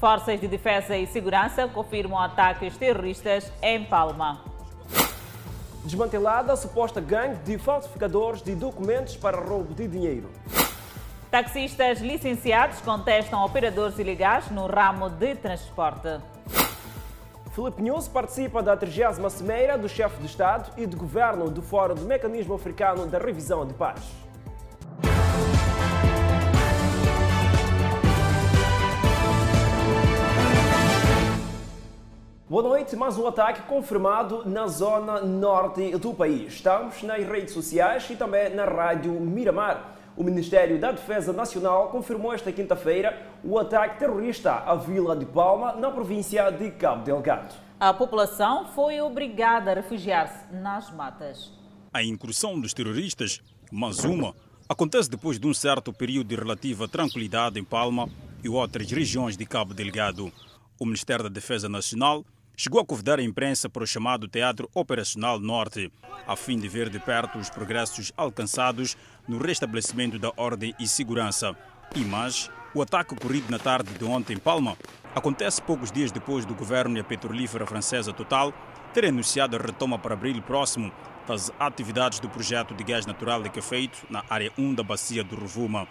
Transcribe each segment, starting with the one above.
Forças de Defesa e Segurança confirmam ataques terroristas em Palma. Desmantelada a suposta gangue de falsificadores de documentos para roubo de dinheiro. Taxistas licenciados contestam operadores ilegais no ramo de transporte. Filipe News participa da 30 Cimeira do Chefe de Estado e de Governo do Fórum do Mecanismo Africano da Revisão de Paz. Boa noite, mais um ataque confirmado na zona norte do país. Estamos nas redes sociais e também na rádio Miramar. O Ministério da Defesa Nacional confirmou esta quinta-feira o ataque terrorista à Vila de Palma, na província de Cabo Delgado. A população foi obrigada a refugiar-se nas matas. A incursão dos terroristas, mais uma, acontece depois de um certo período de relativa tranquilidade em Palma e outras regiões de Cabo Delgado. O Ministério da Defesa Nacional chegou a convidar a imprensa para o chamado Teatro Operacional Norte, a fim de ver de perto os progressos alcançados no restabelecimento da ordem e segurança. E mais, o ataque ocorrido na tarde de ontem em Palma acontece poucos dias depois do governo e a petrolífera francesa Total ter anunciado a retoma para abril próximo das atividades do projeto de gás natural liquefeito na área 1 da bacia do Rovuma.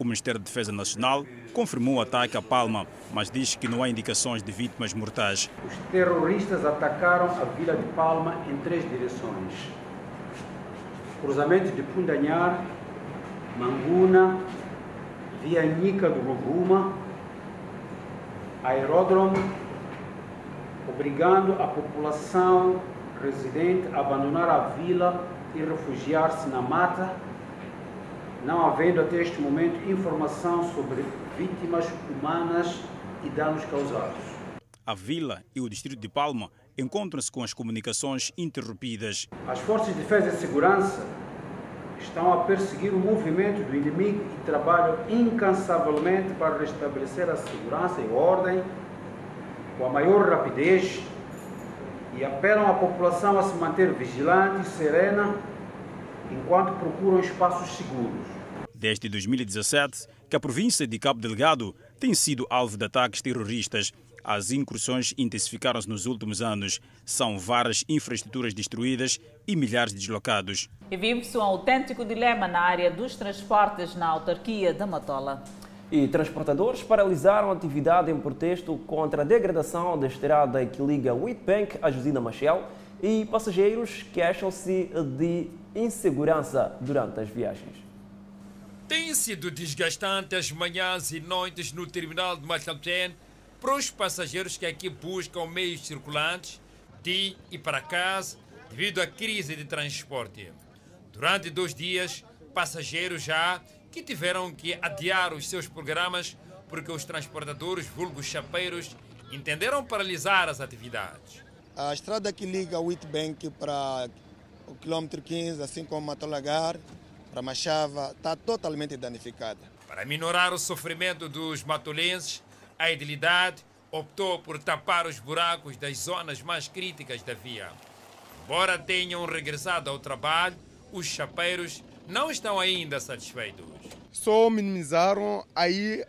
O Ministério da Defesa Nacional confirmou o ataque a Palma, mas diz que não há indicações de vítimas mortais. Os terroristas atacaram a vila de Palma em três direções: cruzamento de Pundanhar, Manguna, Via Nica do Rovuma, aeródromo, obrigando a população residente a abandonar a vila e refugiar-se na mata não havendo até este momento informação sobre vítimas humanas e danos causados. A vila e o distrito de Palma encontram-se com as comunicações interrompidas. As forças de defesa e segurança estão a perseguir o movimento do inimigo e trabalham incansavelmente para restabelecer a segurança e ordem com a maior rapidez e apelam à população a se manter vigilante e serena enquanto procuram espaços seguros. Desde 2017, que a província de Cabo Delgado tem sido alvo de ataques terroristas. As incursões intensificaram-se nos últimos anos. São várias infraestruturas destruídas e milhares de deslocados. E vive-se um autêntico dilema na área dos transportes na autarquia da Matola. E transportadores paralisaram a atividade em protesto contra a degradação da estrada que liga Whitbank a Josina Machel e passageiros queixam-se de insegurança durante as viagens. Tem sido desgastante as manhãs e noites no terminal de Machamchen para os passageiros que aqui buscam meios circulantes de e para casa devido à crise de transporte. Durante dois dias, passageiros já que tiveram que adiar os seus programas porque os transportadores vulgos chapeiros entenderam paralisar as atividades. A estrada que liga Whitbank para o quilômetro 15, assim como Matolagar, para Machava, está totalmente danificada. Para minorar o sofrimento dos matolenses, a idilidade optou por tapar os buracos das zonas mais críticas da via. Embora tenham regressado ao trabalho, os chapeiros não estão ainda satisfeitos. Só minimizaram aí,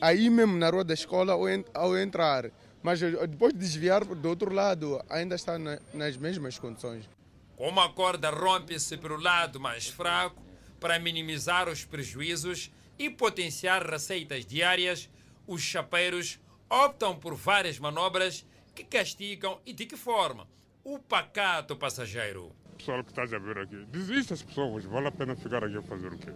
aí mesmo na rua da escola ao entrar. Mas depois de desviar do outro lado, ainda está nas mesmas condições. Como a corda rompe-se pelo lado mais fraco, para minimizar os prejuízos e potenciar receitas diárias, os chapeiros optam por várias manobras que castigam e de que forma? O pacato passageiro. Pessoal que está a ver aqui, desiste as pessoas, vale a pena ficar aqui a fazer o quê?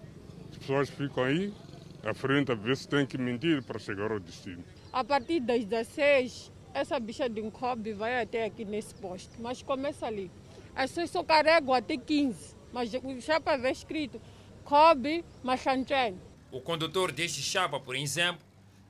As pessoas ficam aí, à frente, a ver se tem que mentir para chegar ao destino. A partir das 16, essa bicha de um cobre vai até aqui nesse posto, mas começa ali. As pessoas só carregam até 15, mas o chapa vê escrito Kobe Machanchen. O condutor deste chapa, por exemplo,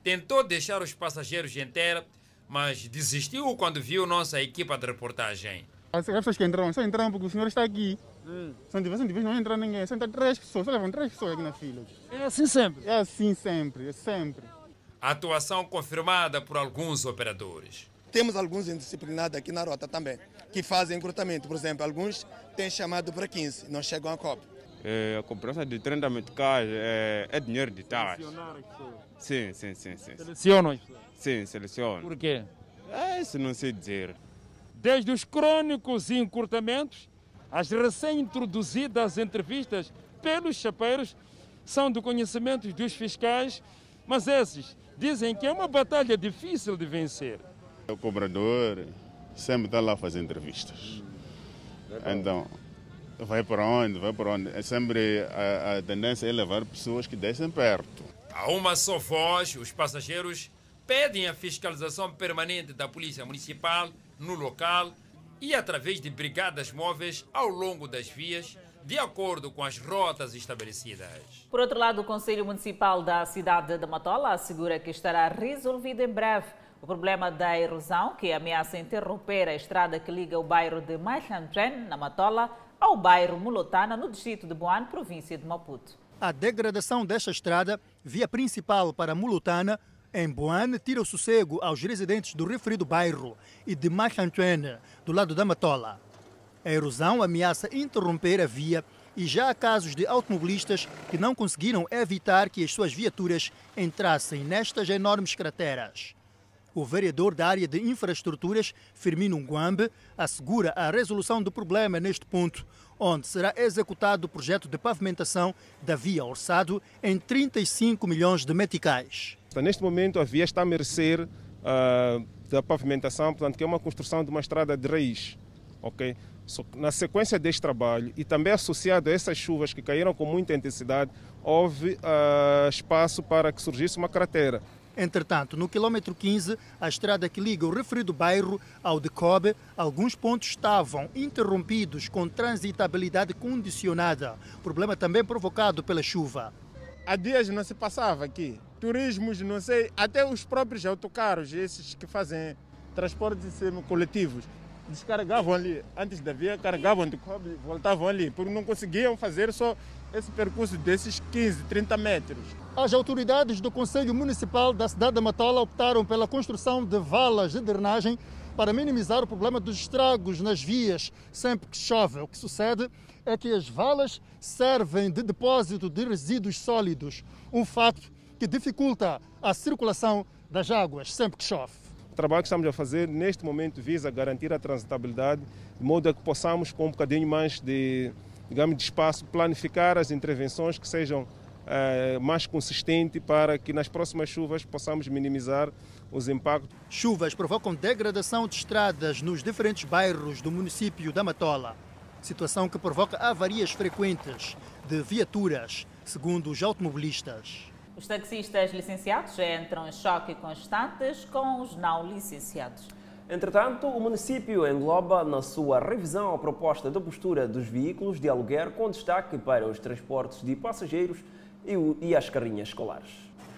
tentou deixar os passageiros em terra, mas desistiu quando viu nossa equipa de reportagem. As pessoas que entraram, só entraram porque o senhor está aqui. Hum. Se não tivesse, não entra ninguém. Só entra três pessoas, só levam três pessoas aqui na fila. É assim sempre? É assim sempre, é sempre. A atuação confirmada por alguns operadores. Temos alguns indisciplinados aqui na rota também, que fazem encurtamento. Por exemplo, alguns têm chamado para 15, não chegam a COP. É, a cobrança de 30 meticais é, é dinheiro de taxa. Selecionar as pessoas. Sim, sim, sim, sim. Selecionam as pessoas. Sim, selecionam. Por quê? É, isso não sei dizer. Desde os crônicos e encurtamentos, as recém-introduzidas entrevistas pelos chapeiros são do conhecimento dos fiscais, mas esses dizem que é uma batalha difícil de vencer. O cobrador sempre está lá a fazer entrevistas. Então, vai para onde? Vai para onde? É sempre a, a tendência é levar pessoas que descem perto. A uma só voz, os passageiros pedem a fiscalização permanente da Polícia Municipal no local e através de brigadas móveis ao longo das vias, de acordo com as rotas estabelecidas. Por outro lado, o Conselho Municipal da cidade de Matola assegura que estará resolvido em breve o problema da erosão que ameaça interromper a estrada que liga o bairro de Maichamtren, na Matola, ao bairro Mulotana, no distrito de Boane, província de Maputo. A degradação desta estrada, via principal para Mulotana, em Boane, tira o sossego aos residentes do referido bairro e de Maichamtren, do lado da Matola. A erosão ameaça interromper a via e já há casos de automobilistas que não conseguiram evitar que as suas viaturas entrassem nestas enormes crateras. O vereador da área de infraestruturas, Firmino Nguambe, assegura a resolução do problema neste ponto, onde será executado o projeto de pavimentação da via orçado em 35 milhões de meticais. Neste momento, a via está a merecer uh, da pavimentação, portanto, que é uma construção de uma estrada de raiz. ok? Na sequência deste trabalho e também associado a essas chuvas que caíram com muita intensidade, houve uh, espaço para que surgisse uma cratera. Entretanto, no quilômetro 15, a estrada que liga o referido bairro ao de Kobe, alguns pontos estavam interrompidos com transitabilidade condicionada, problema também provocado pela chuva. Há dias não se passava aqui. Turismos, não sei, até os próprios autocarros, esses que fazem transportes coletivos, descarregavam ali, antes da via, carregavam de Kobe, voltavam ali, porque não conseguiam fazer só esse percurso desses 15, 30 metros. As autoridades do Conselho Municipal da cidade de Matola optaram pela construção de valas de drenagem para minimizar o problema dos estragos nas vias sempre que chove. O que sucede é que as valas servem de depósito de resíduos sólidos, um fato que dificulta a circulação das águas sempre que chove. O trabalho que estamos a fazer neste momento visa garantir a transitabilidade, de modo a que possamos, com um bocadinho mais de digamos, de espaço, planificar as intervenções que sejam eh, mais consistentes para que nas próximas chuvas possamos minimizar os impactos. Chuvas provocam degradação de estradas nos diferentes bairros do município da Matola, situação que provoca avarias frequentes de viaturas, segundo os automobilistas. Os taxistas licenciados entram em choque constantes com os não licenciados. Entretanto, o município engloba na sua revisão a proposta da postura dos veículos de aluguer com destaque para os transportes de passageiros e as carrinhas escolares.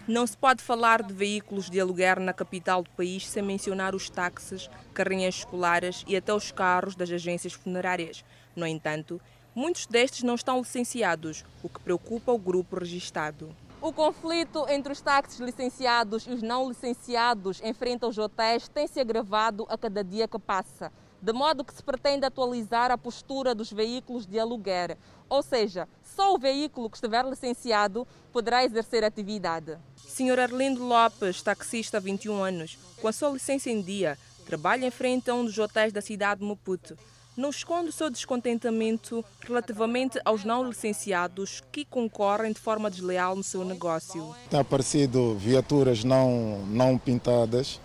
Não se pode falar de veículos de aluguer na capital do país sem mencionar os táxis, carrinhas escolares e até os carros das agências funerárias. No entanto, muitos destes não estão licenciados, o que preocupa o grupo registado. O conflito entre os táxis licenciados e os não licenciados em frente aos hotéis tem se agravado a cada dia que passa, de modo que se pretende atualizar a postura dos veículos de aluguer, ou seja, só o veículo que estiver licenciado poderá exercer atividade. Sr. Arlindo Lopes, taxista há 21 anos, com a sua licença em dia, trabalha em frente a um dos hotéis da cidade de Maputo não esconde o seu descontentamento relativamente aos não licenciados que concorrem de forma desleal no seu negócio. Tem aparecido viaturas não, não pintadas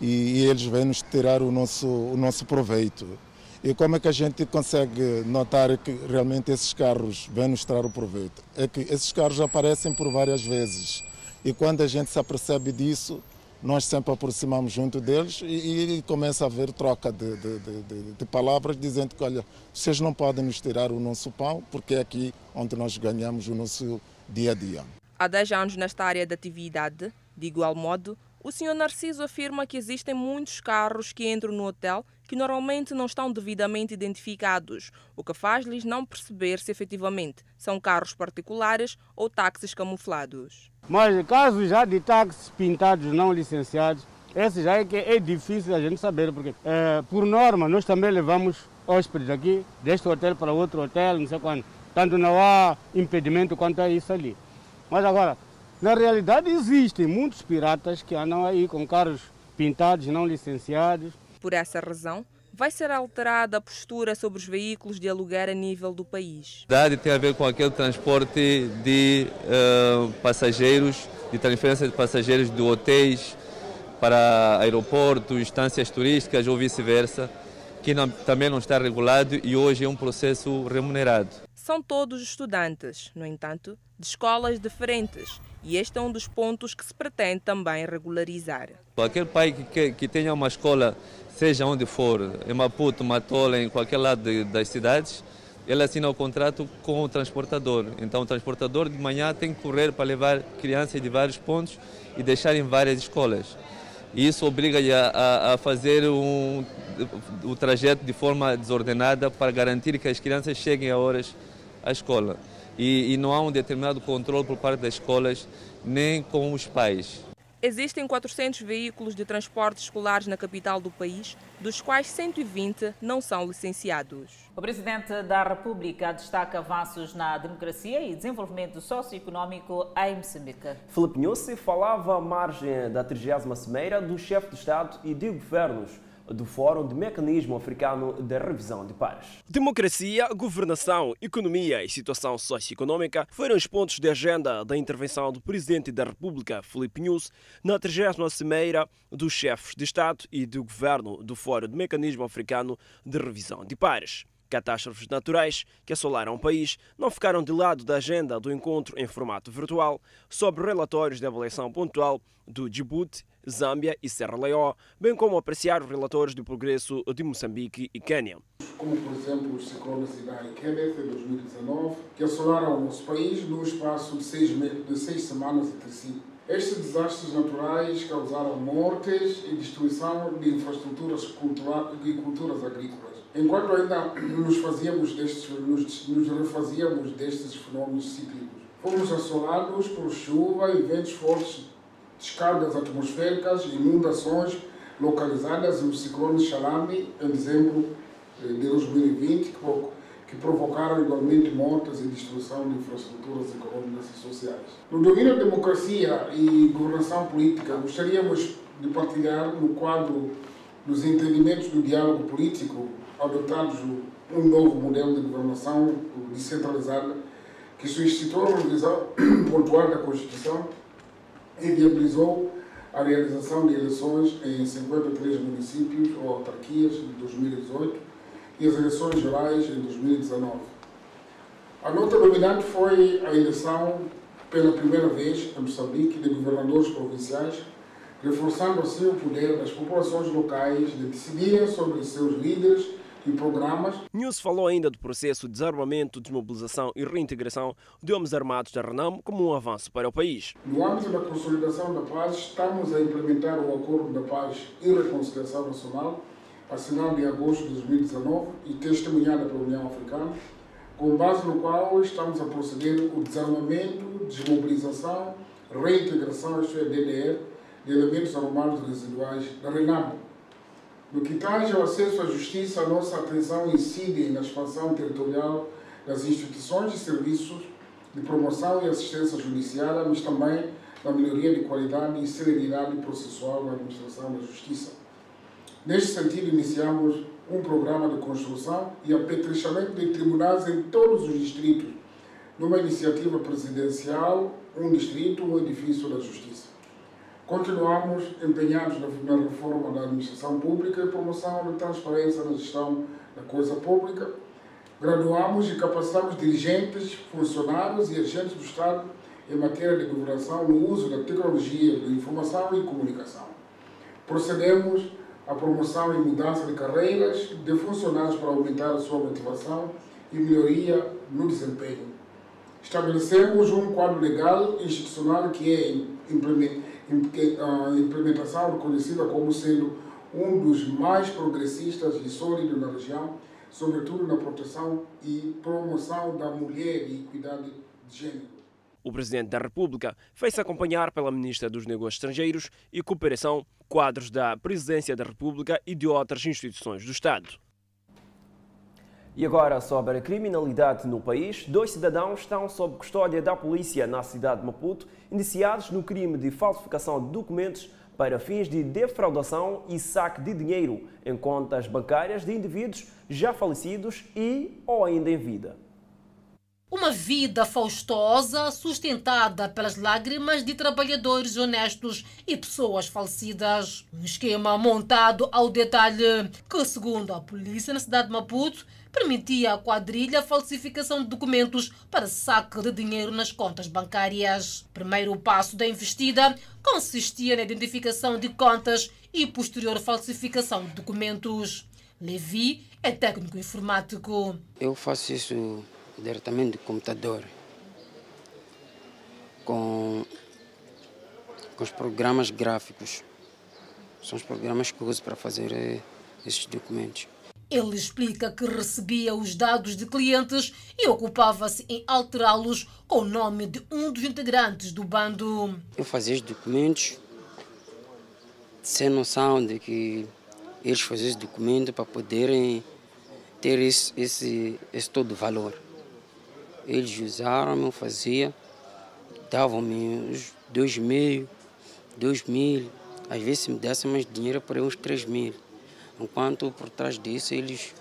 e, e eles vêm nos tirar o nosso, o nosso proveito. E como é que a gente consegue notar que realmente esses carros vêm nos tirar o proveito? É que esses carros aparecem por várias vezes. E quando a gente se apercebe disso, nós sempre aproximamos junto deles e, e começa a haver troca de, de, de, de, palavras dizendo que, olha, vocês não podem nos tirar o nosso pão porque é aqui onde nós ganhamos o nosso dia a dia. Há 10 anos nesta área de atividade, de igual modo, o Sr. Narciso afirma que existem muitos carros que entram no hotel que normalmente não estão devidamente identificados, o que faz-lhes não perceber se efetivamente são carros particulares ou táxis camuflados. Mas casos já de táxis pintados não licenciados, esse já é que é difícil a gente saber, porque é, por norma nós também levamos hóspedes aqui, deste hotel para outro hotel, não sei quando. Portanto, não há impedimento quanto a isso ali. Mas agora, na realidade existem muitos piratas que andam aí com carros pintados, não licenciados. Por essa razão, vai ser alterada a postura sobre os veículos de aluguer a nível do país. A verdade tem a ver com aquele transporte de uh, passageiros, de transferência de passageiros de hotéis para aeroportos, instâncias turísticas ou vice-versa, que não, também não está regulado e hoje é um processo remunerado. São todos estudantes, no entanto, de escolas diferentes e este é um dos pontos que se pretende também regularizar. Aquele pai que, que, que tenha uma escola, seja onde for, em Maputo, Matola, em qualquer lado de, das cidades, ele assina o contrato com o transportador. Então o transportador de manhã tem que correr para levar crianças de vários pontos e deixar em várias escolas. E isso obriga a, a fazer um, o trajeto de forma desordenada para garantir que as crianças cheguem a horas à escola e, e não há um determinado controle por parte das escolas nem com os pais. Existem 400 veículos de transporte escolares na capital do país, dos quais 120 não são licenciados. O presidente da República destaca avanços na democracia e desenvolvimento socioeconômico em Moçambique. Filipe Nussi falava à margem da 30 Cimeira do chefe de Estado e de governos do Fórum de Mecanismo Africano de Revisão de Pares. Democracia, governação, economia e situação socioeconômica foram os pontos de agenda da intervenção do Presidente da República, Filipe Nunes, na 30 Cimeira dos Chefes de Estado e do Governo do Fórum de Mecanismo Africano de Revisão de Pares. Catástrofes naturais que assolaram o país não ficaram de lado da agenda do encontro em formato virtual sobre relatórios de avaliação pontual do Djibouti, Zâmbia e Serra Leoa, bem como apreciar os relatórios do progresso de Moçambique e Quênia. Como, por exemplo, os ciclones Idai e Kenneth em 2019, que assolaram o nosso país no espaço de seis, de seis semanas entre si. Estes desastres naturais causaram mortes e destruição de infraestruturas culturais e culturas agrícolas. Enquanto ainda nos fazíamos destes, nos, nos refazíamos destes fenômenos cíclicos, fomos assolados por chuva e ventos fortes descargas atmosféricas, inundações localizadas no ciclone Xalami em dezembro eh, de 2020, que provocaram igualmente mortes e destruição de infraestruturas econômicas e sociais. No domínio da democracia e governação política, gostaríamos de partilhar no quadro dos entendimentos do diálogo político adotados um novo modelo de governação descentralizada que suscitou uma revisão pontual da Constituição e viabilizou a realização de eleições em 53 municípios ou autarquias em 2018 e as eleições gerais em 2019. A nota dominante foi a eleição pela primeira vez em Moçambique de governadores provinciais, reforçando assim o poder das populações locais de decidirem sobre seus líderes e programas. News falou ainda do processo de desarmamento, desmobilização e reintegração de homens armados da RENAM como um avanço para o país. No âmbito da consolidação da paz, estamos a implementar o Acordo da Paz e Reconciliação Nacional, assinado em agosto de 2019 e testemunhado pela União Africana, com base no qual estamos a proceder o desarmamento, desmobilização, reintegração, isto é, DDR, de elementos armados residuais da RENAM, no que tange ao acesso à justiça, a nossa atenção incide na expansão territorial das instituições e serviços de promoção e assistência judiciária, mas também na melhoria de qualidade e celeridade processual na administração da justiça. Neste sentido, iniciamos um programa de construção e apetrechamento de tribunais em todos os distritos, numa iniciativa presidencial, um distrito, um edifício da justiça. Continuamos empenhados na reforma da administração pública e promoção da transparência na gestão da coisa pública. Graduamos e capacitamos dirigentes, funcionários e agentes do Estado em matéria de governação no uso da tecnologia de informação e comunicação. Procedemos à promoção e mudança de carreiras de funcionários para aumentar a sua motivação e melhoria no desempenho. Estabelecemos um quadro legal e institucional que é implementado a implementação reconhecida como sendo um dos mais progressistas e sólidos na região, sobretudo na proteção e promoção da mulher e equidade de gênero. O Presidente da República fez-se acompanhar pela Ministra dos Negócios Estrangeiros e Cooperação, quadros da Presidência da República e de outras instituições do Estado. E agora sobre a criminalidade no país, dois cidadãos estão sob custódia da polícia na cidade de Maputo, indiciados no crime de falsificação de documentos para fins de defraudação e saque de dinheiro em contas bancárias de indivíduos já falecidos e ou ainda em vida. Uma vida faustosa sustentada pelas lágrimas de trabalhadores honestos e pessoas falecidas. Um esquema montado ao detalhe que, segundo a polícia na cidade de Maputo, permitia à quadrilha a falsificação de documentos para saque de dinheiro nas contas bancárias. Primeiro passo da investida consistia na identificação de contas e posterior falsificação de documentos. Levi é técnico informático. Eu faço isso diretamente do computador, com, com os programas gráficos. São os programas que uso para fazer eh, esses documentos. Ele explica que recebia os dados de clientes e ocupava-se em alterá-los com o nome de um dos integrantes do bando. Eu fazia os documentos sem noção de que eles faziam os documentos para poderem ter esse, esse, esse todo valor. Eles usaram, eu fazia, davam-me uns dois mil, dois mil, às vezes se me dessem mais dinheiro para uns três mil. Enquanto por trás disso eles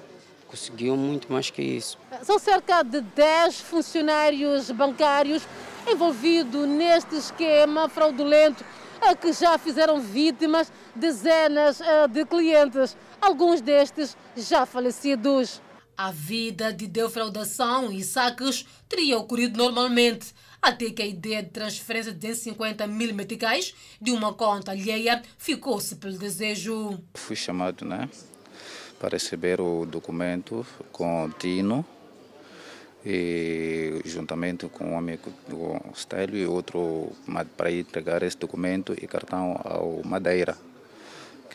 conseguiam muito mais que isso. São cerca de 10 funcionários bancários envolvidos neste esquema fraudulento que já fizeram vítimas dezenas de clientes, alguns destes já falecidos. A vida de defraudação e saques teria ocorrido normalmente, a ideia de transferência de 250 mil meticais de uma conta alheia ficou-se pelo desejo. Fui chamado né, para receber o documento com o Tino, e juntamente com um amigo do Stélio e outro para entregar esse documento e cartão ao Madeira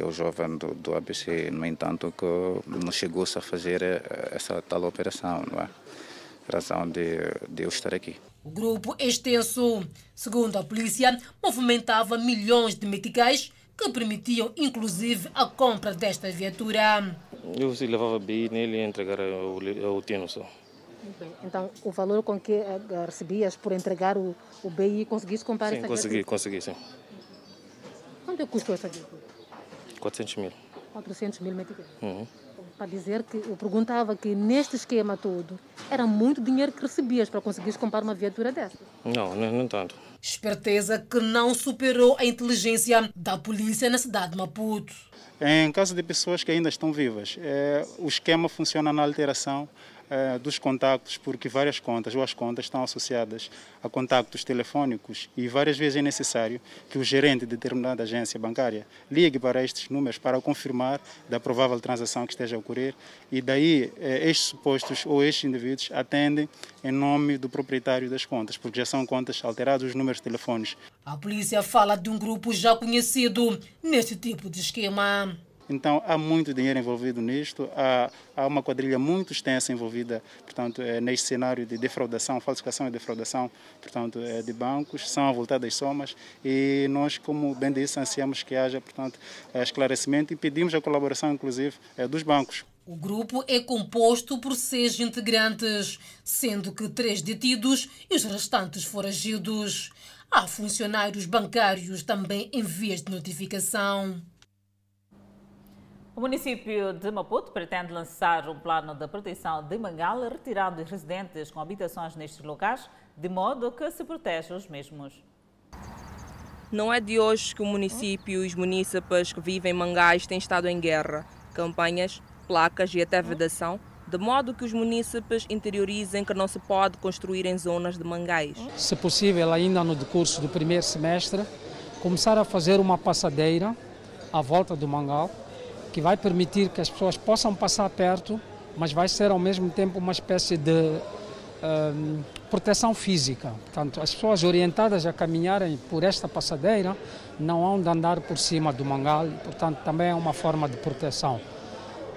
que é o jovem do, do ABC, no entanto, que não chegou-se a fazer eh, essa tal operação, não é? Razão de, de eu estar aqui. O grupo extenso, segundo a polícia, movimentava milhões de meticais que permitiam inclusive a compra desta viatura. Eu se levava BI nele e entregar ao Tino só. Bem, então, o valor com que eh, recebias por entregar o, o BI, conseguiste comprar sim, essa consegui, viatura? consegui, sim. Quanto é custou essa viatura? 400 mil. 400 mil meticais. Uhum. Para dizer que eu perguntava que neste esquema todo era muito dinheiro que recebias para conseguires comprar uma viatura dessa. Não, não, não tanto. Esperteza que não superou a inteligência da polícia na cidade de Maputo. Em caso de pessoas que ainda estão vivas, é, o esquema funciona na alteração é, dos contactos, porque várias contas ou as contas estão associadas a contactos telefônicos e várias vezes é necessário que o gerente de determinada agência bancária ligue para estes números para confirmar da provável transação que esteja a ocorrer e daí é, estes supostos ou estes indivíduos atendem em nome do proprietário das contas, porque já são contas alteradas os números de telefones. A polícia fala de um grupo já conhecido nesse tipo de esquema. Então há muito dinheiro envolvido nisto, há, há uma quadrilha muito extensa envolvida, portanto, é, neste cenário de defraudação, falsificação e defraudação, portanto, é, de bancos, são avultadas somas e nós, como bem disse, ansiamos que haja, portanto, é, esclarecimento e pedimos a colaboração, inclusive, dos bancos. O grupo é composto por seis integrantes, sendo que três detidos e os restantes foragidos. Há funcionários bancários também em vias de notificação. O município de Maputo pretende lançar um plano de proteção de Mangala, retirando residentes com habitações nestes locais, de modo que se proteja os mesmos. Não é de hoje que o município e os munícipes que vivem em Mangais têm estado em guerra. Campanhas, placas e até vedação, de modo que os munícipes interiorizem que não se pode construir em zonas de mangais. Se possível, ainda no decurso do primeiro semestre, começar a fazer uma passadeira à volta do mangal, que vai permitir que as pessoas possam passar perto, mas vai ser ao mesmo tempo uma espécie de um, proteção física. Portanto, as pessoas orientadas a caminharem por esta passadeira não hão de andar por cima do mangal, portanto, também é uma forma de proteção.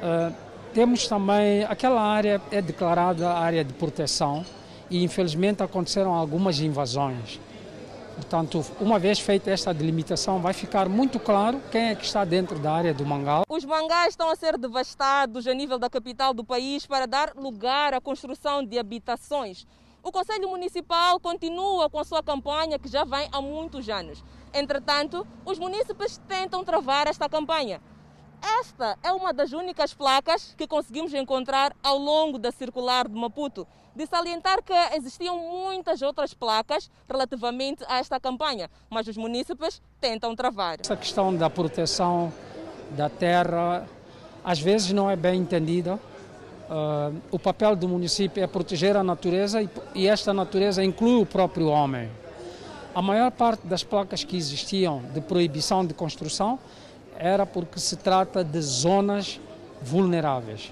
Uh, temos também, aquela área é declarada área de proteção e infelizmente aconteceram algumas invasões. Portanto, uma vez feita esta delimitação, vai ficar muito claro quem é que está dentro da área do Mangal. Os mangás estão a ser devastados a nível da capital do país para dar lugar à construção de habitações. O Conselho Municipal continua com a sua campanha que já vem há muitos anos. Entretanto, os munícipes tentam travar esta campanha. Esta é uma das únicas placas que conseguimos encontrar ao longo da circular de Maputo. De salientar que existiam muitas outras placas relativamente a esta campanha, mas os munícipes tentam travar. Essa questão da proteção da terra às vezes não é bem entendida. Uh, o papel do município é proteger a natureza e, e esta natureza inclui o próprio homem. A maior parte das placas que existiam de proibição de construção era porque se trata de zonas vulneráveis.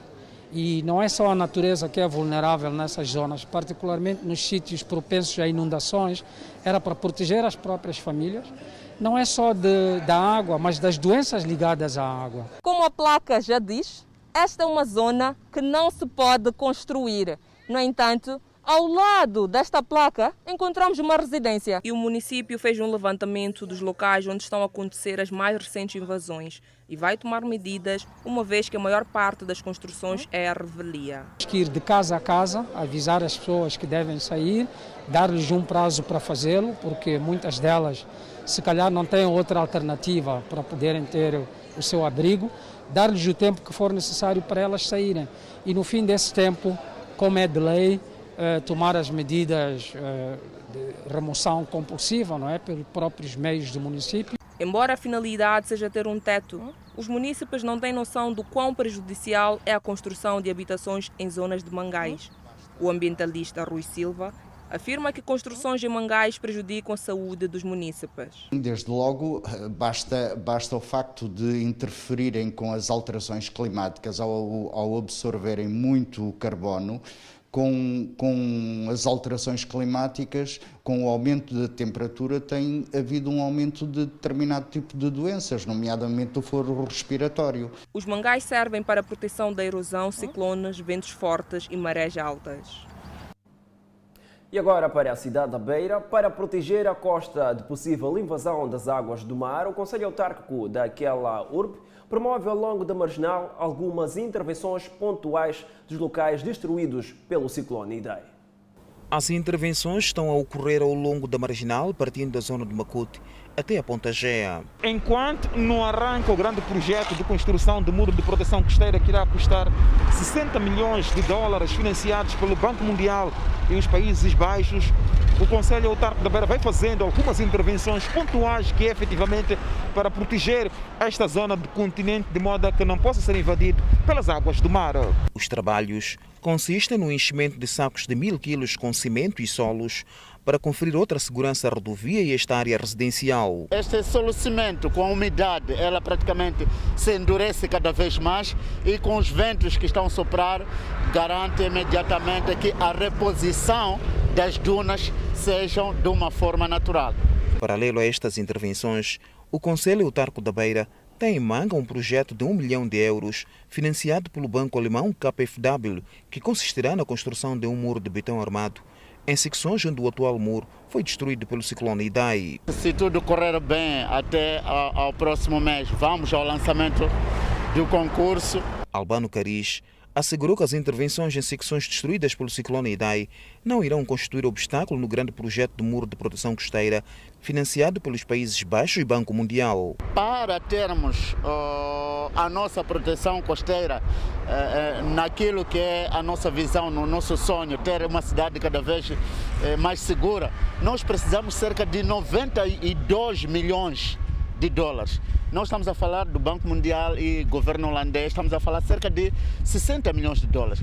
E não é só a natureza que é vulnerável nessas zonas, particularmente nos sítios propensos a inundações, era para proteger as próprias famílias. Não é só de, da água, mas das doenças ligadas à água. Como a placa já diz, esta é uma zona que não se pode construir. No entanto, ao lado desta placa, encontramos uma residência. E o município fez um levantamento dos locais onde estão a acontecer as mais recentes invasões e vai tomar medidas, uma vez que a maior parte das construções é a revelia. Temos que ir de casa a casa, avisar as pessoas que devem sair, dar-lhes um prazo para fazê-lo, porque muitas delas, se calhar, não têm outra alternativa para poderem ter o seu abrigo, dar-lhes o tempo que for necessário para elas saírem. E no fim desse tempo, como é de lei, eh, tomar as medidas eh, de remoção compulsiva, não é, pelos próprios meios do município. Embora a finalidade seja ter um teto, os municípios não têm noção do quão prejudicial é a construção de habitações em zonas de mangais. O ambientalista Rui Silva afirma que construções em mangais prejudicam a saúde dos munícipes. Desde logo, basta, basta o facto de interferirem com as alterações climáticas ao, ao absorverem muito carbono, com, com as alterações climáticas, com o aumento da temperatura, tem havido um aumento de determinado tipo de doenças, nomeadamente do foro respiratório. Os mangais servem para a proteção da erosão, ciclones, ventos fortes e marés altas. E agora para a cidade da Beira, para proteger a costa de possível invasão das águas do mar, o Conselho Autárquico daquela urbe promove ao longo da marginal algumas intervenções pontuais dos locais destruídos pelo ciclone Idai. As intervenções estão a ocorrer ao longo da marginal, partindo da zona de Macute até a Ponta Gea. Enquanto não arranca o grande projeto de construção de muro de proteção costeira que irá custar 60 milhões de dólares financiados pelo Banco Mundial e os Países Baixos, o Conselho Autárquico da Beira vai fazendo algumas intervenções pontuais que é efetivamente para proteger esta zona do continente de modo a que não possa ser invadido pelas águas do mar. Os trabalhos consistem no enchimento de sacos de mil quilos com cimento e solos para conferir outra segurança à rodovia e esta área residencial. Este solucimento com a umidade, ela praticamente se endurece cada vez mais e com os ventos que estão a soprar, garante imediatamente que a reposição das dunas sejam de uma forma natural. Paralelo a estas intervenções, o Conselho Autarco da Beira tem em manga um projeto de um milhão de euros, financiado pelo banco alemão KfW, que consistirá na construção de um muro de betão armado em secções onde o atual muro foi destruído pelo ciclone Idai. Se tudo correr bem até ao próximo mês, vamos ao lançamento do concurso. Albano Caris assegurou que as intervenções em secções destruídas pelo ciclone Idai não irão constituir obstáculo no grande projeto de muro de proteção costeira financiado pelos Países Baixos e Banco Mundial. Para termos uh, a nossa proteção costeira uh, uh, naquilo que é a nossa visão, no nosso sonho, ter uma cidade cada vez mais segura, nós precisamos cerca de 92 milhões de dólares. Nós estamos a falar do Banco Mundial e governo holandês, estamos a falar cerca de 60 milhões de dólares.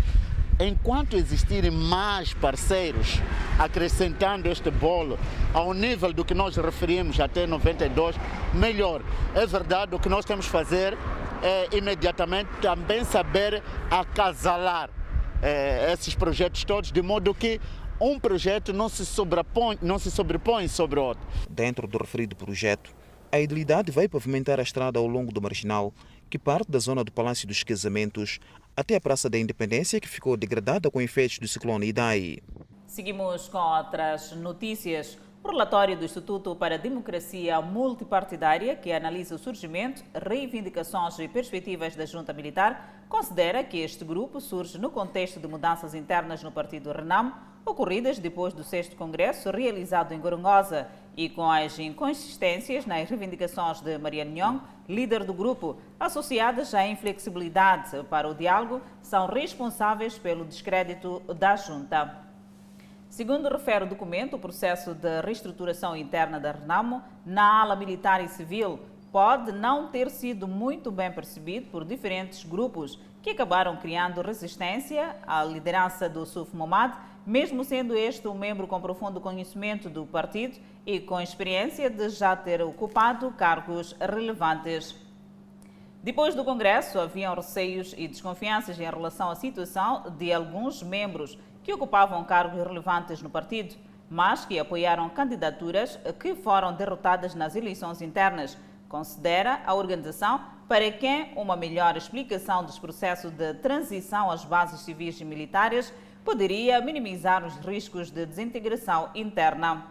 Enquanto existirem mais parceiros acrescentando este bolo ao nível do que nós referimos até 92, melhor. É verdade, o que nós temos que fazer é imediatamente também saber acasalar é, esses projetos todos, de modo que um projeto não se sobrepõe, não se sobrepõe sobre o outro. Dentro do referido projeto, a idilidade vai pavimentar a estrada ao longo do marginal, que parte da zona do Palácio dos Casamentos até a Praça da Independência, que ficou degradada com efeitos do ciclone Idai. Seguimos com outras notícias. O relatório do Instituto para a Democracia Multipartidária, que analisa o surgimento, reivindicações e perspectivas da junta militar, considera que este grupo surge no contexto de mudanças internas no partido Renam, ocorridas depois do sexto congresso realizado em Gorongosa e com as inconsistências nas reivindicações de Mariano Nhong, líder do grupo, associadas à inflexibilidade para o diálogo, são responsáveis pelo descrédito da junta. Segundo refere o documento, o processo de reestruturação interna da Renamo na ala militar e civil pode não ter sido muito bem percebido por diferentes grupos que acabaram criando resistência à liderança do Suf Momad, mesmo sendo este um membro com profundo conhecimento do partido e com experiência de já ter ocupado cargos relevantes. Depois do Congresso, haviam receios e desconfianças em relação à situação de alguns membros que ocupavam cargos relevantes no partido, mas que apoiaram candidaturas que foram derrotadas nas eleições internas. Considera a organização para quem uma melhor explicação dos processos de transição às bases civis e militares poderia minimizar os riscos de desintegração interna.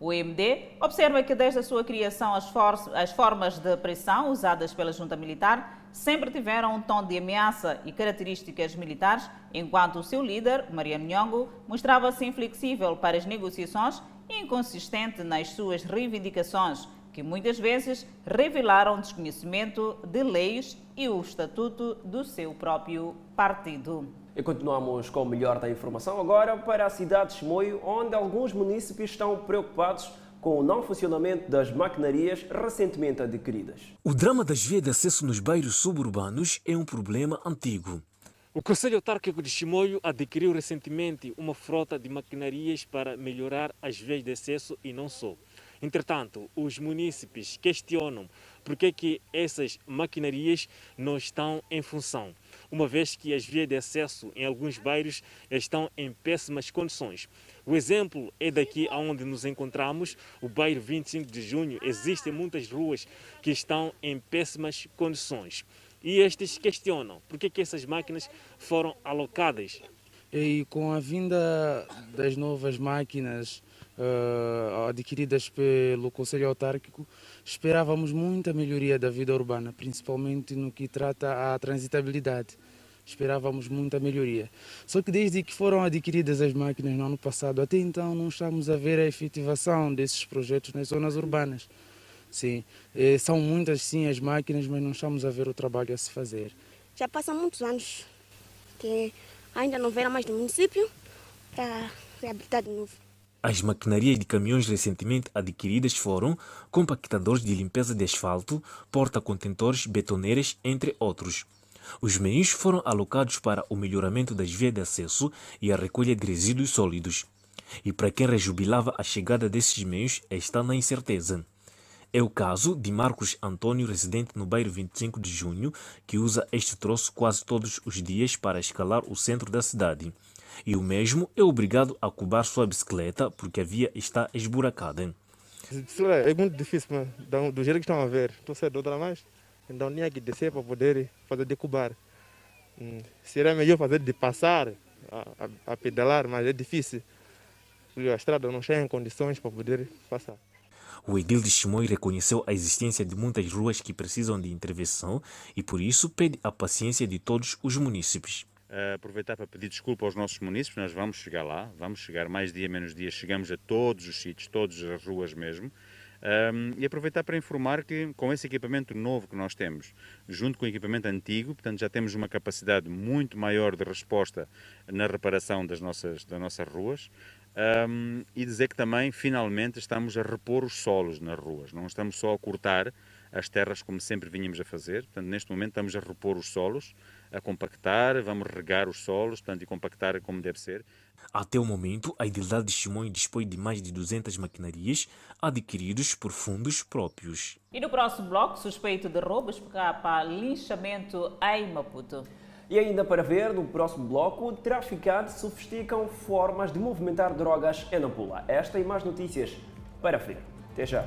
O MD observa que desde a sua criação as, for as formas de pressão usadas pela junta militar sempre tiveram um tom de ameaça e características militares, enquanto o seu líder, Mariano Nhongo, mostrava-se inflexível para as negociações e inconsistente nas suas reivindicações, que muitas vezes revelaram desconhecimento de leis e o estatuto do seu próprio partido. E continuamos com o melhor da informação agora para a cidade de Chimoio, onde alguns municípios estão preocupados com o não funcionamento das maquinarias recentemente adquiridas. O drama das vias de acesso nos bairros suburbanos é um problema antigo. O Conselho Autárquico de Chimoio adquiriu recentemente uma frota de maquinarias para melhorar as vias de acesso e não só. Entretanto, os munícipes questionam por que, que essas maquinarias não estão em função, uma vez que as vias de acesso em alguns bairros estão em péssimas condições. O exemplo é daqui onde nos encontramos, o bairro 25 de junho. Existem muitas ruas que estão em péssimas condições. E estes questionam por que, que essas máquinas foram alocadas. E com a vinda das novas máquinas uh, adquiridas pelo Conselho Autárquico, esperávamos muita melhoria da vida urbana, principalmente no que trata à transitabilidade esperávamos muita melhoria. Só que desde que foram adquiridas as máquinas no ano passado, até então não estamos a ver a efetivação desses projetos nas zonas urbanas. Sim, eh, são muitas sim as máquinas, mas não estamos a ver o trabalho a se fazer. Já passam muitos anos que ainda não vieram mais do município para reabilitar de novo. As maquinarias de caminhões recentemente adquiridas foram compactadores de limpeza de asfalto, porta-contentores, betoneiras, entre outros. Os meios foram alocados para o melhoramento das vias de acesso e a recolha de resíduos sólidos. E para quem rejubilava a chegada desses meios está na incerteza. É o caso de Marcos Antônio, residente no bairro 25 de Junho, que usa este troço quase todos os dias para escalar o centro da cidade. E o mesmo é obrigado a cubar sua bicicleta porque a via está esburacada. É muito difícil, do jeito que estão a ver. Estou cedo, mais. Então tinha que descer para poder fazer de cubar. Hum, seria melhor fazer de passar a, a, a pedalar, mas é difícil. A estrada não está em condições para poder passar. O edil de Chimoio reconheceu a existência de muitas ruas que precisam de intervenção e por isso pede a paciência de todos os munícipes. Uh, aproveitar para pedir desculpa aos nossos munícipes, nós vamos chegar lá, vamos chegar mais dia menos dia, chegamos a todos os sítios, todas as ruas mesmo. Um, e aproveitar para informar que com esse equipamento novo que nós temos, junto com o equipamento antigo, portanto já temos uma capacidade muito maior de resposta na reparação das nossas, das nossas ruas. Um, e dizer que também, finalmente, estamos a repor os solos nas ruas, não estamos só a cortar as terras como sempre vínhamos a fazer. Portanto, neste momento estamos a repor os solos, a compactar, vamos regar os solos portanto, e compactar como deve ser. Até o momento, a Idilidade de Chimões dispõe de mais de 200 maquinarias adquiridos por fundos próprios. E no próximo bloco, suspeito de roubo escapa linchamento em Maputo. E ainda para ver, no próximo bloco, traficantes sofisticam formas de movimentar drogas em Nampula. Esta e mais notícias para ver. Até já.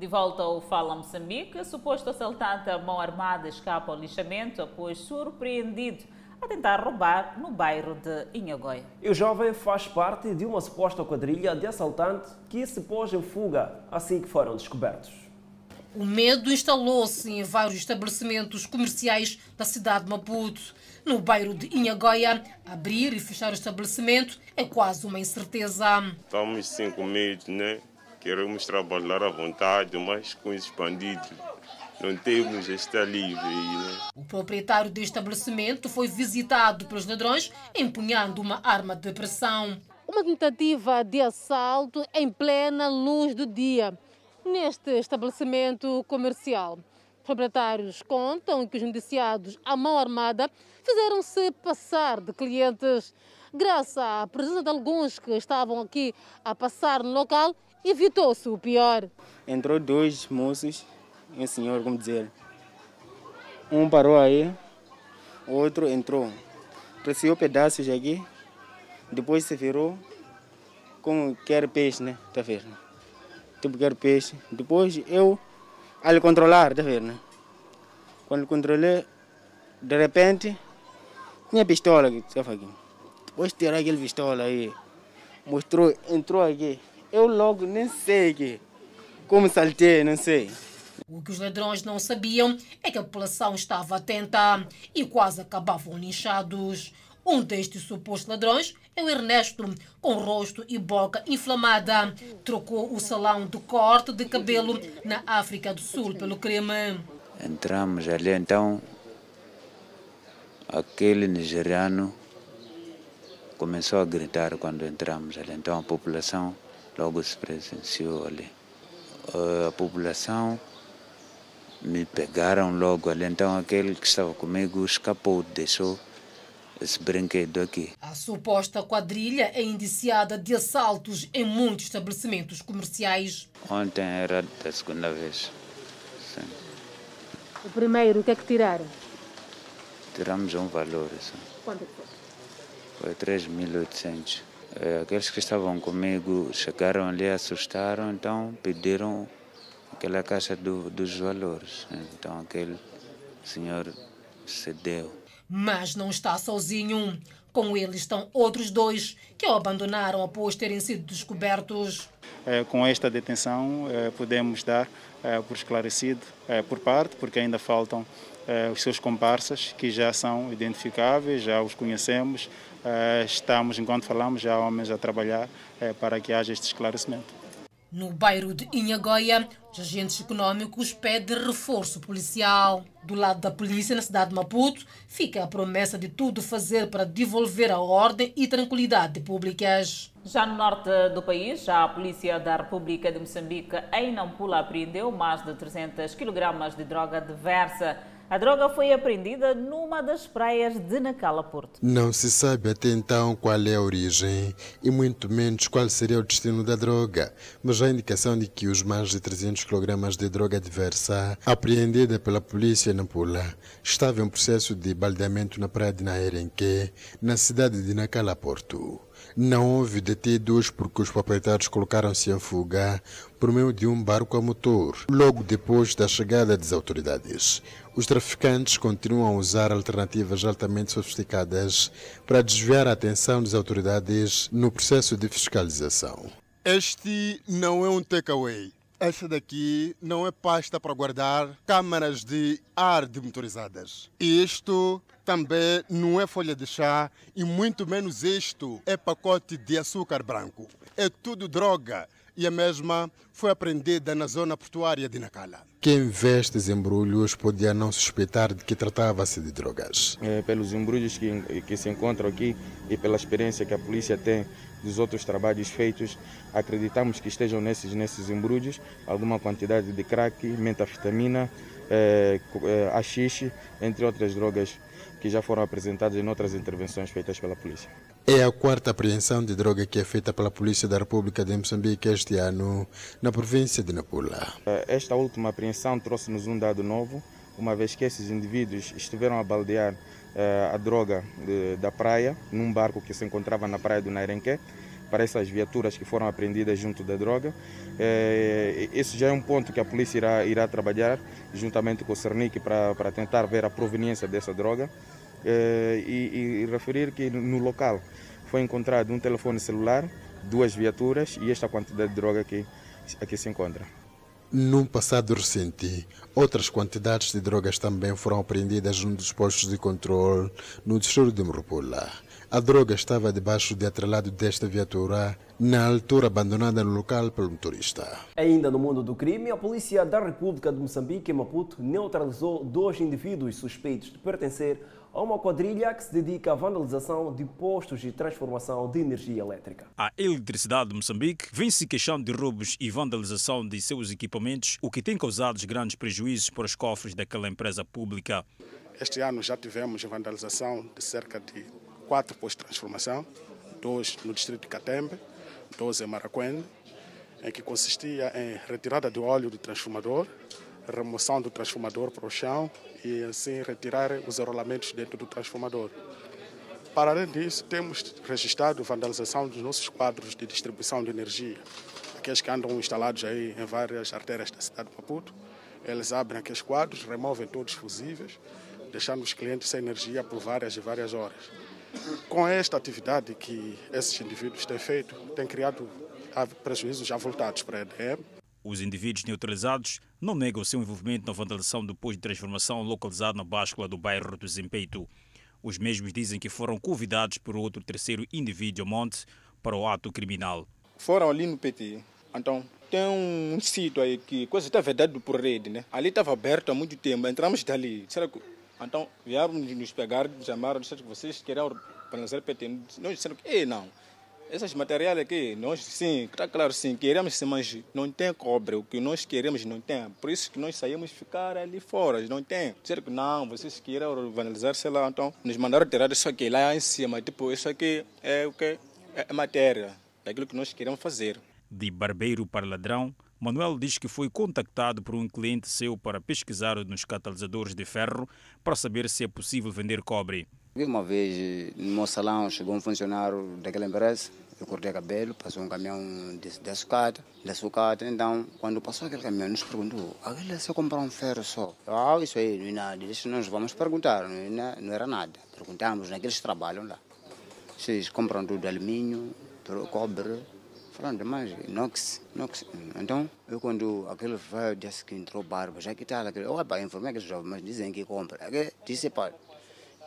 De volta ao Fala Moçambique, suposto assaltante à mão armada escapa ao lixamento após surpreendido a tentar roubar no bairro de Inhagoia. E o jovem faz parte de uma suposta quadrilha de assaltante que se pôs em fuga assim que foram descobertos. O medo instalou-se em vários estabelecimentos comerciais da cidade de Maputo. No bairro de Inhagoia, abrir e fechar o estabelecimento é quase uma incerteza. Estamos sem medo, né? Queremos trabalhar à vontade, mas com os bandidos não temos esta livre. Né? O proprietário do estabelecimento foi visitado pelos ladrões empunhando uma arma de pressão. Uma tentativa de assalto em plena luz do dia neste estabelecimento comercial. Os proprietários contam que os indiciados à mão armada fizeram-se passar de clientes. Graças à presença de alguns que estavam aqui a passar no local, evitou-se o pior. Entrou dois moços um senhor, como dizer. Um parou aí, outro entrou. Trouxe pedaços aqui, depois se virou como quer peixe, né? Tá vendo? Tipo, quer peixe. Depois eu, a lhe controlar, tá vendo? Quando controlei, de repente, tinha pistola aqui, estava aqui. Depois tirou aquele pistola aí, mostrou, entrou aqui. Eu logo nem sei que, como saltei, não sei. O que os ladrões não sabiam é que a população estava atenta e quase acabavam linchados. Um destes supostos ladrões é o Ernesto, com rosto e boca inflamada. Trocou o salão de corte de cabelo na África do Sul pelo crime. Entramos ali, então, aquele nigeriano começou a gritar quando entramos ali. Então a população logo se presenciou ali. Eh, a população me pegaram logo ali, então aquele que estava comigo escapou, deixou esse brinquedo aqui. A suposta quadrilha é indiciada de assaltos em muitos estabelecimentos comerciais. Ontem era a segunda vez. Sim. O primeiro, o que é que tiraram? Tiramos um valor. Assim. Quanto foi? Foi 3.800. É, aqueles que estavam comigo chegaram ali, assustaram, então pediram aquela caixa do, dos valores. Então aquele senhor cedeu. Mas não está sozinho. Com ele estão outros dois que o abandonaram após terem sido descobertos. É, com esta detenção, é, podemos dar por esclarecido, por parte, porque ainda faltam os seus comparsas, que já são identificáveis, já os conhecemos. Estamos, enquanto falamos, já homens a trabalhar para que haja este esclarecimento. No bairro de Inhagoia, os agentes econômicos pedem reforço policial. Do lado da polícia, na cidade de Maputo, fica a promessa de tudo fazer para devolver a ordem e tranquilidade públicas. Já no norte do país, a Polícia da República de Moçambique, em Nampula, apreendeu mais de 300 kg de droga diversa a droga foi apreendida numa das praias de Nacala Porto. Não se sabe até então qual é a origem e muito menos qual seria o destino da droga, mas há indicação de que os mais de 300 kg de droga diversa apreendida pela polícia na Pula estava em processo de baldeamento na praia de Naerenque, na cidade de Nacala Porto. Não houve detidos porque os proprietários colocaram-se em fuga por meio de um barco a motor, logo depois da chegada das autoridades. Os traficantes continuam a usar alternativas altamente sofisticadas para desviar a atenção das autoridades no processo de fiscalização. Este não é um takeaway. Esta daqui não é pasta para guardar câmaras de ar demotorizadas. Isto também não é folha de chá e muito menos isto é pacote de açúcar branco. É tudo droga e a mesma foi apreendida na zona portuária de Nacala. Quem vê estes embrulhos podia não suspeitar de que tratava-se de drogas. É, pelos embrulhos que, que se encontram aqui e pela experiência que a polícia tem dos outros trabalhos feitos, acreditamos que estejam nesses, nesses embrulhos alguma quantidade de crack, metafetamina, é, é, haxixe, entre outras drogas que já foram apresentadas em outras intervenções feitas pela polícia. É a quarta apreensão de droga que é feita pela Polícia da República de Moçambique este ano na província de Nampula. É, esta última apreensão trouxe-nos um dado novo, uma vez que esses indivíduos estiveram a baldear uh, a droga de, da praia num barco que se encontrava na praia do Nairenque para essas viaturas que foram apreendidas junto da droga. Esse já é um ponto que a polícia irá, irá trabalhar juntamente com o Cernic para, para tentar ver a proveniência dessa droga. eh, e, e referir que no local foi encontrado um telefone celular, duas viaturas e esta quantidade de droga que aqui se encontra. Num passado recente, outras quantidades de drogas também foram apreendidas num dos postos de controle no distrito de Morupula. A droga estava debaixo de atrelado desta viatura, na altura abandonada no local pelo motorista. Ainda no mundo do crime, a polícia da República de Moçambique, em Maputo, neutralizou dois indivíduos suspeitos de pertencer a uma quadrilha que se dedica à vandalização de postos de transformação de energia elétrica. A Eletricidade de Moçambique vem se queixando de roubos e vandalização de seus equipamentos, o que tem causado grandes prejuízos para os cofres daquela empresa pública. Este ano já tivemos vandalização de cerca de quatro postos de transformação, dois no distrito de Catembe, dois em Maracuene, em que consistia em retirada do óleo do transformador, remoção do transformador para o chão e assim retirar os enrolamentos dentro do transformador. Para além disso, temos registrado vandalização dos nossos quadros de distribuição de energia, aqueles que andam instalados aí em várias artérias da cidade de Maputo. Eles abrem aqueles quadros, removem todos os fusíveis, deixando os clientes sem energia por várias e várias horas. Com esta atividade que esses indivíduos têm feito, tem criado prejuízos avultados para a EDM, os indivíduos neutralizados não negam o seu envolvimento na vandalização posto de transformação localizado na báscula do bairro do Zempeito. Os mesmos dizem que foram convidados por outro terceiro indivíduo monte para o ato criminal. Foram ali no PT. Então, tem um sítio aí que coisa está vedado por rede, né? Ali estava aberto há muito tempo. Entramos dali. Será que... Então, vieram nos pegar, chamaram, disseram que vocês queriam organizar PT. Nós disseram que, não esses materiais aqui, nós sim, está claro sim, queremos sim, mas não tem cobre. O que nós queremos não tem. Por isso que nós saímos ficar ali fora, não tem. Dizer que não, vocês querem organizar, sei lá, então nos mandaram tirar isso aqui lá em cima. Tipo, isso aqui é o que? É matéria daquilo que nós queremos fazer. De barbeiro para ladrão, Manuel diz que foi contactado por um cliente seu para pesquisar nos catalisadores de ferro para saber se é possível vender cobre. Uma vez no meu salão chegou um funcionário daquela empresa, eu cortei cabelo, passou um caminhão de, de sucata, de sucata. Então, quando passou aquele caminhão, nos perguntou: aquele é só comprar um ferro só? Ah, isso aí não é nada. Isso nós vamos perguntar, não, é, não era nada. Perguntamos naqueles que trabalham lá. Vocês compram tudo alumínio, cobre, falando mais inox, inox. Então, eu quando aquele velho disse que entrou barba, já que tal, aquele, oh, pá, informei aqueles jovens, mas dizem que compra. Disse, pá,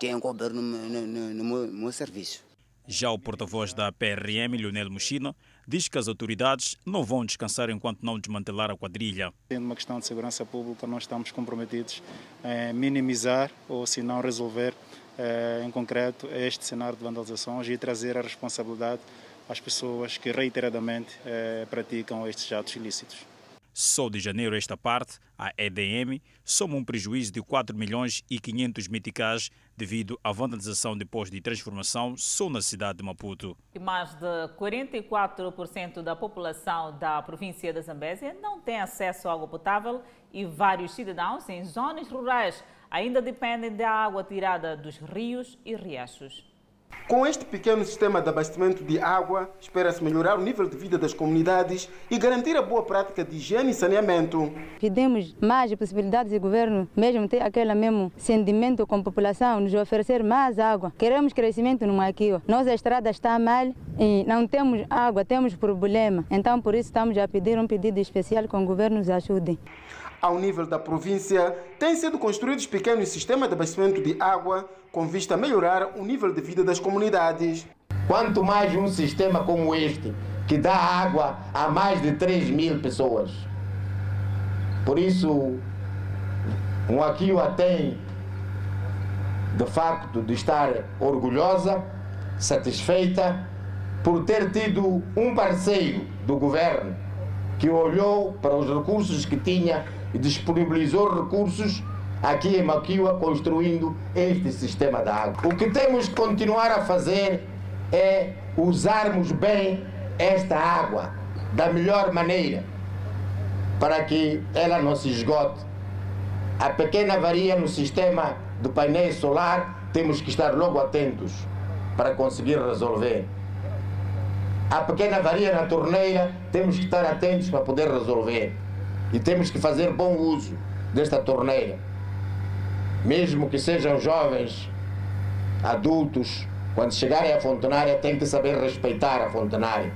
tem cobre no, no, no, no meu, meu serviço. Já o porta-voz da PRM, Leonel Mochino, diz que as autoridades não vão descansar enquanto não desmantelar a quadrilha. Sendo uma questão de segurança pública, nós estamos comprometidos em minimizar ou, se não resolver, em concreto, este cenário de vandalizações e trazer a responsabilidade às pessoas que reiteradamente praticam estes atos ilícitos. Só de janeiro esta parte, a EDM soma um prejuízo de 4 milhões e 500 meticais devido à vandalização de postos de transformação só na cidade de Maputo. Mais de 44% da população da província da Zambésia não tem acesso à água potável e vários cidadãos em zonas rurais ainda dependem da água tirada dos rios e riachos. Com este pequeno sistema de abastecimento de água, espera-se melhorar o nível de vida das comunidades e garantir a boa prática de higiene e saneamento. Pedimos mais possibilidades do governo, mesmo ter aquele mesmo sentimento com a população, nos oferecer mais água. Queremos crescimento no Maquio. Nossa estrada está mal e não temos água, temos problema. Então, por isso, estamos a pedir um pedido especial que o governo nos ajude. Ao nível da província, têm sido construídos pequenos sistemas de abastecimento de água com vista a melhorar o nível de vida das comunidades. Quanto mais um sistema como este, que dá água a mais de 3 mil pessoas. Por isso, um Aquila tem, de facto, de estar orgulhosa, satisfeita, por ter tido um parceiro do governo que olhou para os recursos que tinha disponibilizou recursos aqui em Maquiwa construindo este sistema de água. O que temos que continuar a fazer é usarmos bem esta água da melhor maneira para que ela não se esgote. A pequena varia no sistema do painel solar temos que estar logo atentos para conseguir resolver. A pequena varia na torneira temos que estar atentos para poder resolver. E temos que fazer bom uso desta torneira. Mesmo que sejam jovens adultos, quando chegarem à fontenária, têm que saber respeitar a fontenária.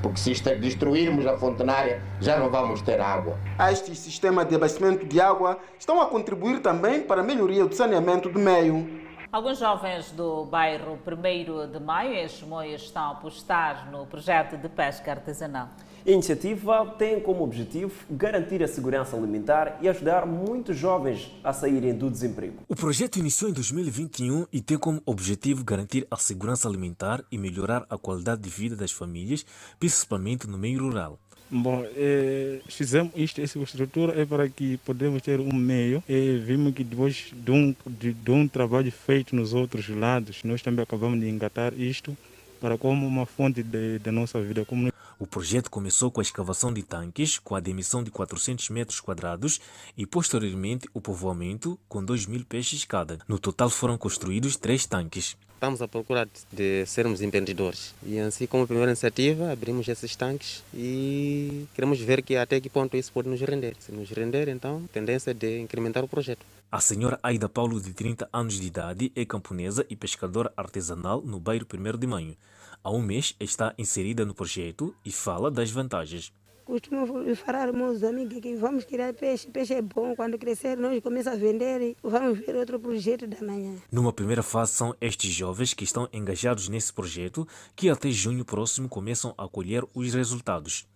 Porque se destruirmos a fontenária, já não vamos ter água. Estes sistemas de abastecimento de água estão a contribuir também para a melhoria do saneamento do meio. Alguns jovens do bairro 1 de Maio, em Chimoio, estão a apostar no projeto de pesca artesanal. A iniciativa tem como objetivo garantir a segurança alimentar e ajudar muitos jovens a saírem do desemprego. O projeto iniciou em 2021 e tem como objetivo garantir a segurança alimentar e melhorar a qualidade de vida das famílias, principalmente no meio rural. Bom, é, fizemos isto, essa estrutura é para que podemos ter um meio e vimos que depois de um, de, de um trabalho feito nos outros lados, nós também acabamos de engatar isto para como uma fonte da nossa vida. Como o projeto começou com a escavação de tanques, com a demissão de 400 metros quadrados e, posteriormente, o povoamento com 2 mil peixes cada. No total foram construídos três tanques. Estamos à procura de sermos empreendedores e, assim, como primeira iniciativa, abrimos esses tanques e queremos ver que até que ponto isso pode nos render. Se nos render, então, tendência de incrementar o projeto. A senhora Aida Paulo, de 30 anos de idade, é camponesa e pescadora artesanal no bairro 1 de Maio há um mês está inserida no projeto e fala das vantagens. Costumo falar meus amigos que vamos tirar peixe, peixe é bom, quando crescer nós começamos a vender e vamos ver outro projeto da manhã. Numa primeira fase são estes jovens que estão engajados nesse projeto que até junho próximo começam a colher os resultados.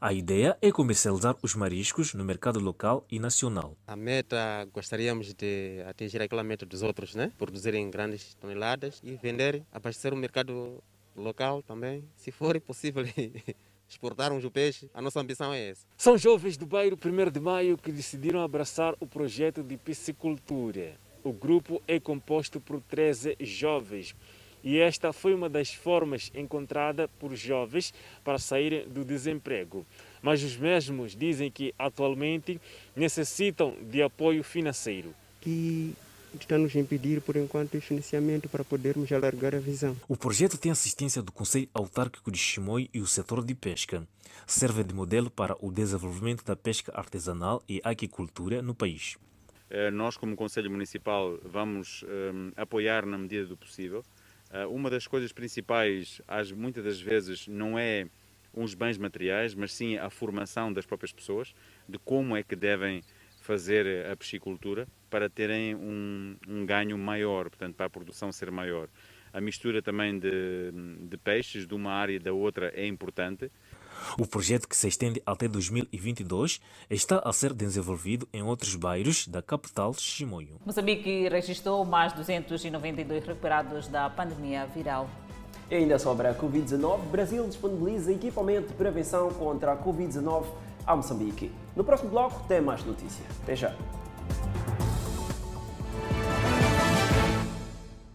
A ideia é comercializar os mariscos no mercado local e nacional. A meta, gostaríamos de atingir aquela meta dos outros, né? Produzirem grandes toneladas e vender, abastecer o mercado local também, se for possível exportarmos o peixe, a nossa ambição é essa. São jovens do bairro 1 de Maio que decidiram abraçar o projeto de piscicultura. O grupo é composto por 13 jovens e esta foi uma das formas encontrada por jovens para saírem do desemprego. Mas os mesmos dizem que atualmente necessitam de apoio financeiro. Que está nos impedir, por enquanto, o financiamento para podermos alargar a visão. O projeto tem assistência do Conselho Autárquico de Chimoio e o setor de pesca. Serve de modelo para o desenvolvimento da pesca artesanal e aquicultura no país. Eh, nós, como Conselho Municipal, vamos um, eh, apoiar na medida do possível. Uh, uma das coisas principais, muitas das vezes, não é uns bens materiais, mas sim a formação das próprias pessoas, de como é que devem fazer a piscicultura para terem um, um ganho maior, portanto, para a produção ser maior. A mistura também de, de peixes de uma área e da outra é importante. O projeto, que se estende até 2022, está a ser desenvolvido em outros bairros da capital Chimoio. Moçambique registrou mais 292 recuperados da pandemia viral. E ainda sobre a Covid-19, Brasil disponibiliza equipamento de prevenção contra a Covid-19 a Moçambique. No próximo bloco tem mais notícias. Até já.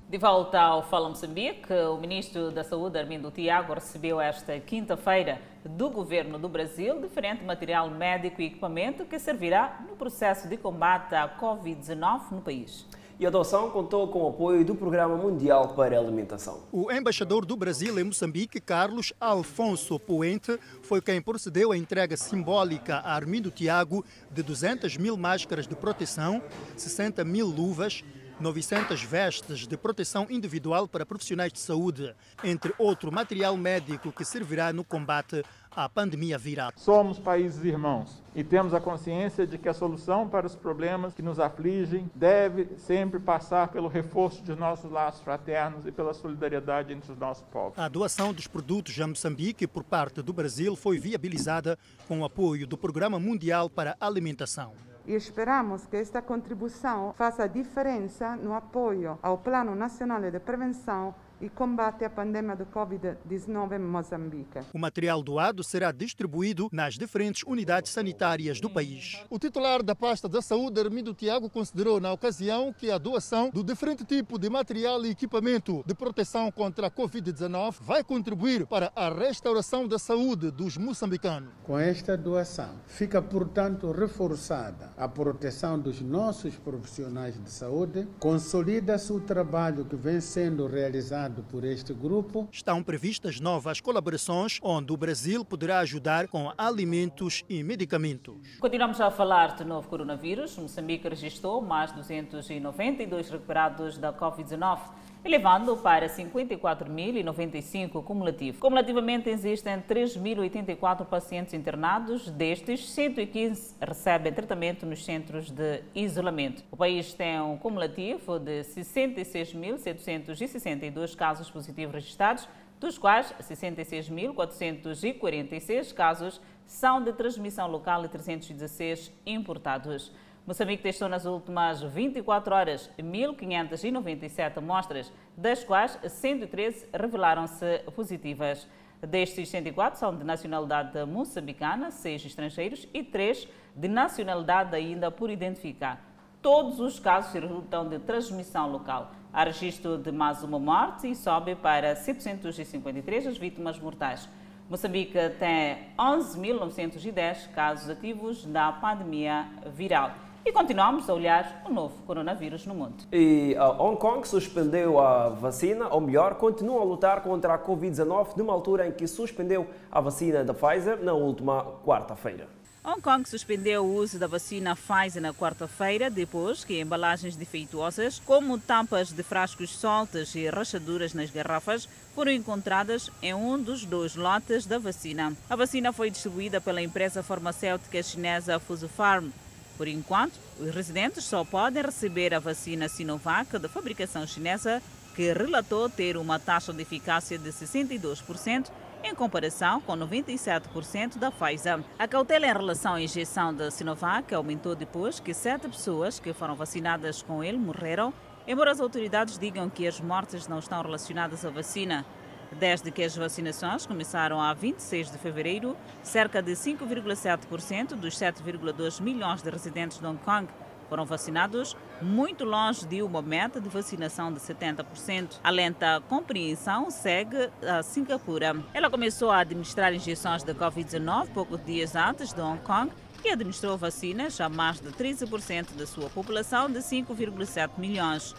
De volta ao Fala Moçambique, o ministro da Saúde, Armindo Tiago, recebeu esta quinta-feira do governo do Brasil diferente material médico e equipamento que servirá no processo de combate à Covid-19 no país e a adoção contou com o apoio do Programa Mundial para a Alimentação. O embaixador do Brasil em Moçambique, Carlos Alfonso Puente, foi quem procedeu à entrega simbólica a Armindo Tiago de 200 mil máscaras de proteção, 60 mil luvas, 900 vestes de proteção individual para profissionais de saúde, entre outro material médico que servirá no combate à pandemia viral. Somos países irmãos e temos a consciência de que a solução para os problemas que nos afligem deve sempre passar pelo reforço de nossos laços fraternos e pela solidariedade entre os nossos povos. A doação dos produtos a Moçambique por parte do Brasil foi viabilizada com o apoio do Programa Mundial para a Alimentação e esperamos que esta contribuição faça diferença no apoio ao Plano Nacional de Prevenção e combate à pandemia do Covid-19 em Moçambique. O material doado será distribuído nas diferentes unidades sanitárias do país. O titular da pasta da saúde, Armindo Tiago, considerou na ocasião que a doação do diferente tipo de material e equipamento de proteção contra a Covid-19 vai contribuir para a restauração da saúde dos moçambicanos. Com esta doação, fica, portanto, reforçada a proteção dos nossos profissionais de saúde, consolida-se o trabalho que vem sendo realizado por este grupo. Estão previstas novas colaborações onde o Brasil poderá ajudar com alimentos e medicamentos. Continuamos a falar de novo coronavírus. Moçambique registrou mais 292 recuperados da Covid-19. Elevando para 54.095 cumulativo. Cumulativamente existem 3.084 pacientes internados, destes 115 recebem tratamento nos centros de isolamento. O país tem um cumulativo de 66.762 casos positivos registrados, dos quais 66.446 casos são de transmissão local e 316 importados. Moçambique testou nas últimas 24 horas 1.597 amostras, das quais 113 revelaram-se positivas. Destes 104 são de nacionalidade moçambicana, 6 estrangeiros e 3 de nacionalidade ainda por identificar. Todos os casos resultam de transmissão local. Há registro de mais uma morte e sobe para 753 as vítimas mortais. Moçambique tem 11.910 casos ativos da pandemia viral. E continuamos a olhar o novo coronavírus no mundo. E a Hong Kong suspendeu a vacina, ou melhor, continua a lutar contra a Covid-19 numa altura em que suspendeu a vacina da Pfizer na última quarta-feira. Hong Kong suspendeu o uso da vacina Pfizer na quarta-feira, depois que embalagens defeituosas, como tampas de frascos soltas e rachaduras nas garrafas, foram encontradas em um dos dois lotes da vacina. A vacina foi distribuída pela empresa farmacêutica chinesa Fusopharm. Por enquanto, os residentes só podem receber a vacina Sinovac de fabricação chinesa, que relatou ter uma taxa de eficácia de 62% em comparação com 97% da Pfizer. A cautela em relação à injeção da Sinovac aumentou depois que sete pessoas que foram vacinadas com ele morreram, embora as autoridades digam que as mortes não estão relacionadas à vacina. Desde que as vacinações começaram a 26 de fevereiro, cerca de 5,7% dos 7,2 milhões de residentes de Hong Kong foram vacinados, muito longe de uma meta de vacinação de 70%. A lenta compreensão segue a Singapura. Ela começou a administrar injeções de Covid-19 poucos dias antes de Hong Kong e administrou vacinas a mais de 13% da sua população de 5,7 milhões.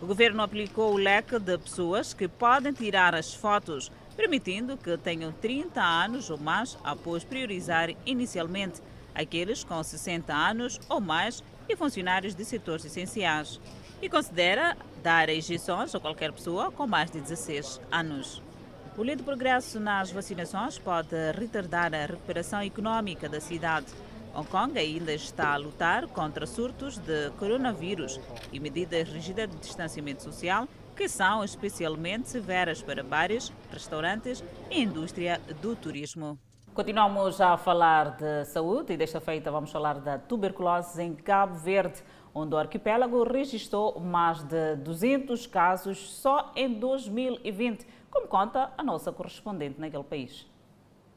O governo aplicou o leque de pessoas que podem tirar as fotos, permitindo que tenham 30 anos ou mais após priorizar inicialmente aqueles com 60 anos ou mais e funcionários de setores essenciais. E considera dar injeções a qualquer pessoa com mais de 16 anos. O lento progresso nas vacinações pode retardar a recuperação econômica da cidade. Hong Kong ainda está a lutar contra surtos de coronavírus e medidas rígidas de distanciamento social que são especialmente severas para bares, restaurantes e indústria do turismo. Continuamos a falar de saúde e desta feita vamos falar da tuberculose em Cabo Verde, onde o arquipélago registrou mais de 200 casos só em 2020, como conta a nossa correspondente naquele país.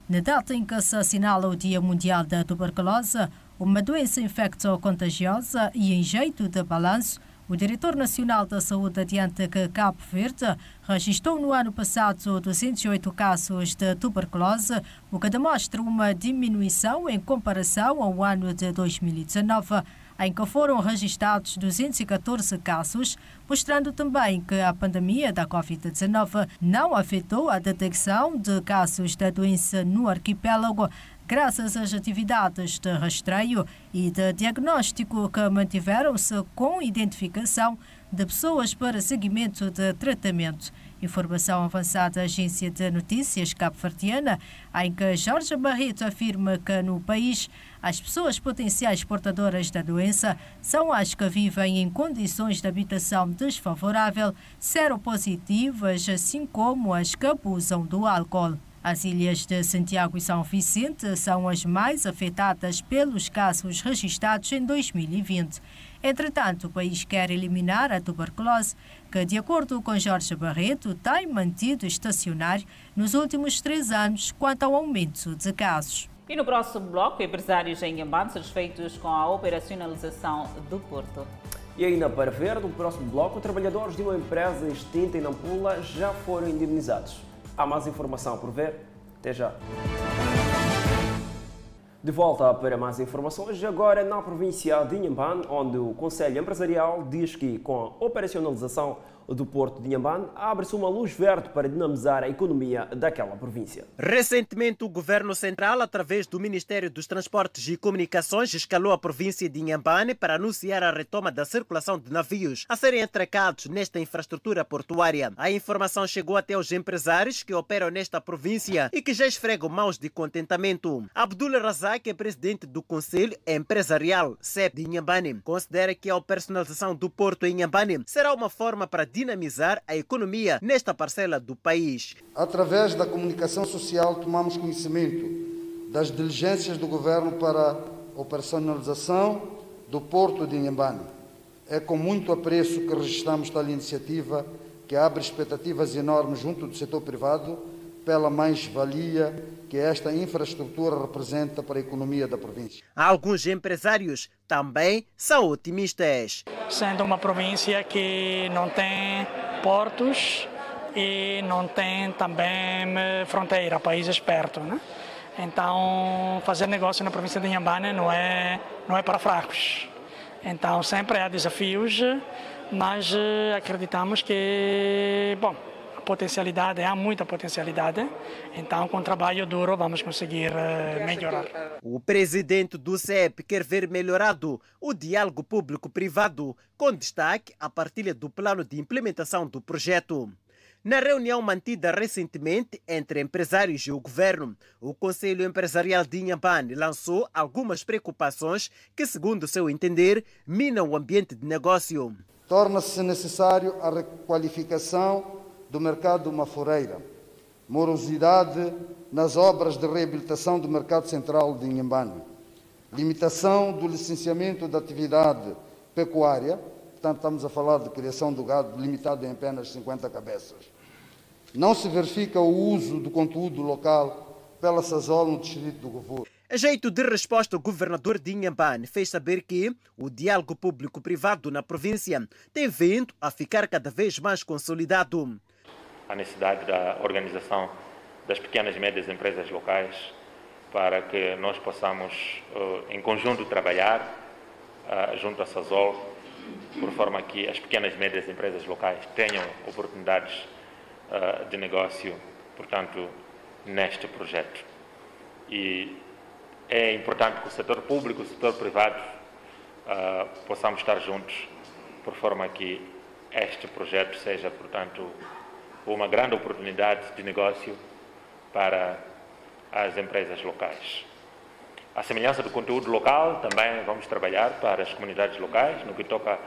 Na data em que se assinala o Dia Mundial da Tuberculose, uma doença infecto-contagiosa e em jeito de balanço, o diretor nacional da saúde adianta que Cabo Verde registrou no ano passado 208 casos de tuberculose, o que demonstra uma diminuição em comparação ao ano de 2019, em que foram registrados 214 casos, mostrando também que a pandemia da Covid-19 não afetou a detecção de casos da doença no arquipélago, graças às atividades de rastreio e de diagnóstico que mantiveram-se com identificação de pessoas para seguimento de tratamento. Informação avançada da agência de notícias cabo-verdiana, em que Jorge Barreto afirma que no país as pessoas potenciais portadoras da doença são as que vivem em condições de habitação desfavorável, seropositivas, assim como as que abusam do álcool. As ilhas de Santiago e São Vicente são as mais afetadas pelos casos registrados em 2020. Entretanto, o país quer eliminar a tuberculose, que, de acordo com Jorge Barreto, tem mantido estacionário nos últimos três anos quanto ao aumento de casos. E no próximo bloco, empresários em Inhambane satisfeitos com a operacionalização do Porto. E ainda para ver, no próximo bloco, trabalhadores de uma empresa extinta em Nampula já foram indemnizados. Há mais informação por ver? Até já! De volta para mais informações, agora na província de Inhambane, onde o Conselho Empresarial diz que, com a operacionalização do Porto de Inhambane, abre-se uma luz verde para dinamizar a economia daquela província. Recentemente, o Governo Central, através do Ministério dos Transportes e Comunicações, escalou a província de Inhambane para anunciar a retoma da circulação de navios a serem atracados nesta infraestrutura portuária. A informação chegou até os empresários que operam nesta província e que já esfregam mãos de contentamento. Abdul Razak é presidente do Conselho Empresarial CEP de Inhambane. Considera que a personalização do porto em Inhambane será uma forma para dinamizar a economia nesta parcela do país. Através da comunicação social, tomamos conhecimento das diligências do governo para a operacionalização do porto de Inhambane. É com muito apreço que registramos tal iniciativa que abre expectativas enormes junto do setor privado pela mais-valia que esta infraestrutura representa para a economia da província. Alguns empresários também são otimistas. Sendo uma província que não tem portos e não tem também eh, fronteira, países perto, né? Então, fazer negócio na província de Inhambane não é, não é para fracos. Então, sempre há desafios, mas eh, acreditamos que, bom, potencialidade, há muita potencialidade. Então, com trabalho duro, vamos conseguir eh, melhorar. O presidente do CEP quer ver melhorado o diálogo público-privado, com destaque à partilha do plano de implementação do projeto. Na reunião mantida recentemente entre empresários e o governo, o Conselho Empresarial de Inhambane lançou algumas preocupações que, segundo seu entender, minam o ambiente de negócio. Torna-se necessário a requalificação do mercado maforeira, morosidade nas obras de reabilitação do mercado central de Inhambane, limitação do licenciamento da atividade pecuária, portanto estamos a falar de criação do gado limitado em apenas 50 cabeças. Não se verifica o uso do conteúdo local pela SASOL no distrito do Govo. A jeito de resposta, o governador de Inhambane fez saber que o diálogo público-privado na província tem vindo a ficar cada vez mais consolidado. A necessidade da organização das pequenas e médias empresas locais para que nós possamos, em conjunto, trabalhar junto à SASOL, por forma que as pequenas e médias empresas locais tenham oportunidades de negócio, portanto, neste projeto. E é importante que o setor público e o setor privado possamos estar juntos, por forma que este projeto seja, portanto, uma grande oportunidade de negócio para as empresas locais. A semelhança do conteúdo local, também vamos trabalhar para as comunidades locais, no que toca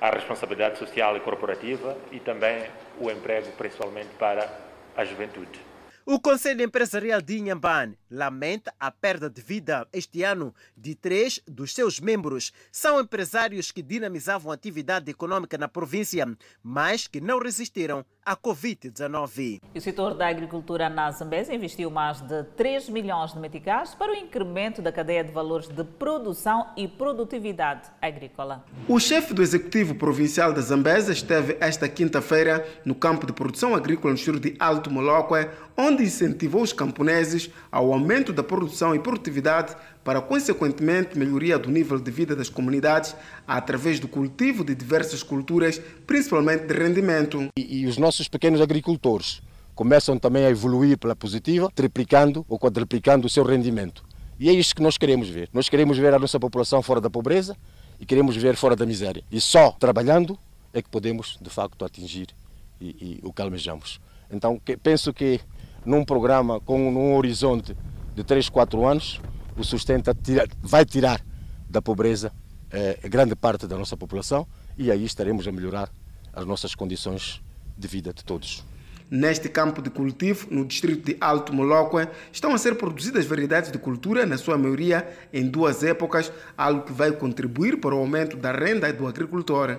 à responsabilidade social e corporativa e também o emprego, principalmente para a juventude. O Conselho Empresarial de Inhambane lamenta a perda de vida este ano de três dos seus membros. São empresários que dinamizavam a atividade econômica na província, mas que não resistiram à Covid-19. O setor da agricultura na Zambésia investiu mais de 3 milhões de meticais para o incremento da cadeia de valores de produção e produtividade agrícola. O chefe do Executivo Provincial da Zambésia esteve esta quinta-feira no campo de produção agrícola no distrito de Alto Moloque, onde incentivou os camponeses ao aumento da produção e produtividade para, consequentemente, melhoria do nível de vida das comunidades através do cultivo de diversas culturas, principalmente de rendimento. E, e os nossos pequenos agricultores começam também a evoluir pela positiva, triplicando ou quadruplicando o seu rendimento. E é isso que nós queremos ver. Nós queremos ver a nossa população fora da pobreza e queremos ver fora da miséria. E só trabalhando é que podemos, de facto, atingir e, e o que almejamos. Então, que, penso que num programa com um horizonte de 3, 4 anos, o sustenta tira, vai tirar da pobreza eh, grande parte da nossa população e aí estaremos a melhorar as nossas condições de vida de todos. Neste campo de cultivo, no distrito de Alto Moloque, estão a ser produzidas variedades de cultura, na sua maioria em duas épocas, algo que vai contribuir para o aumento da renda do agricultor.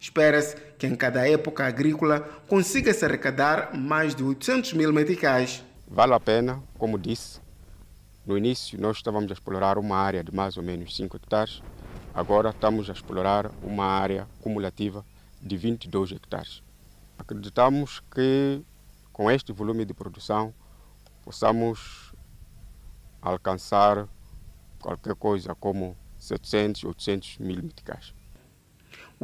Espera-se que em cada época agrícola consiga-se arrecadar mais de 800 mil meticais. Vale a pena, como disse, no início nós estávamos a explorar uma área de mais ou menos 5 hectares, agora estamos a explorar uma área cumulativa de 22 hectares. Acreditamos que com este volume de produção possamos alcançar qualquer coisa como 700, 800 mil meticais.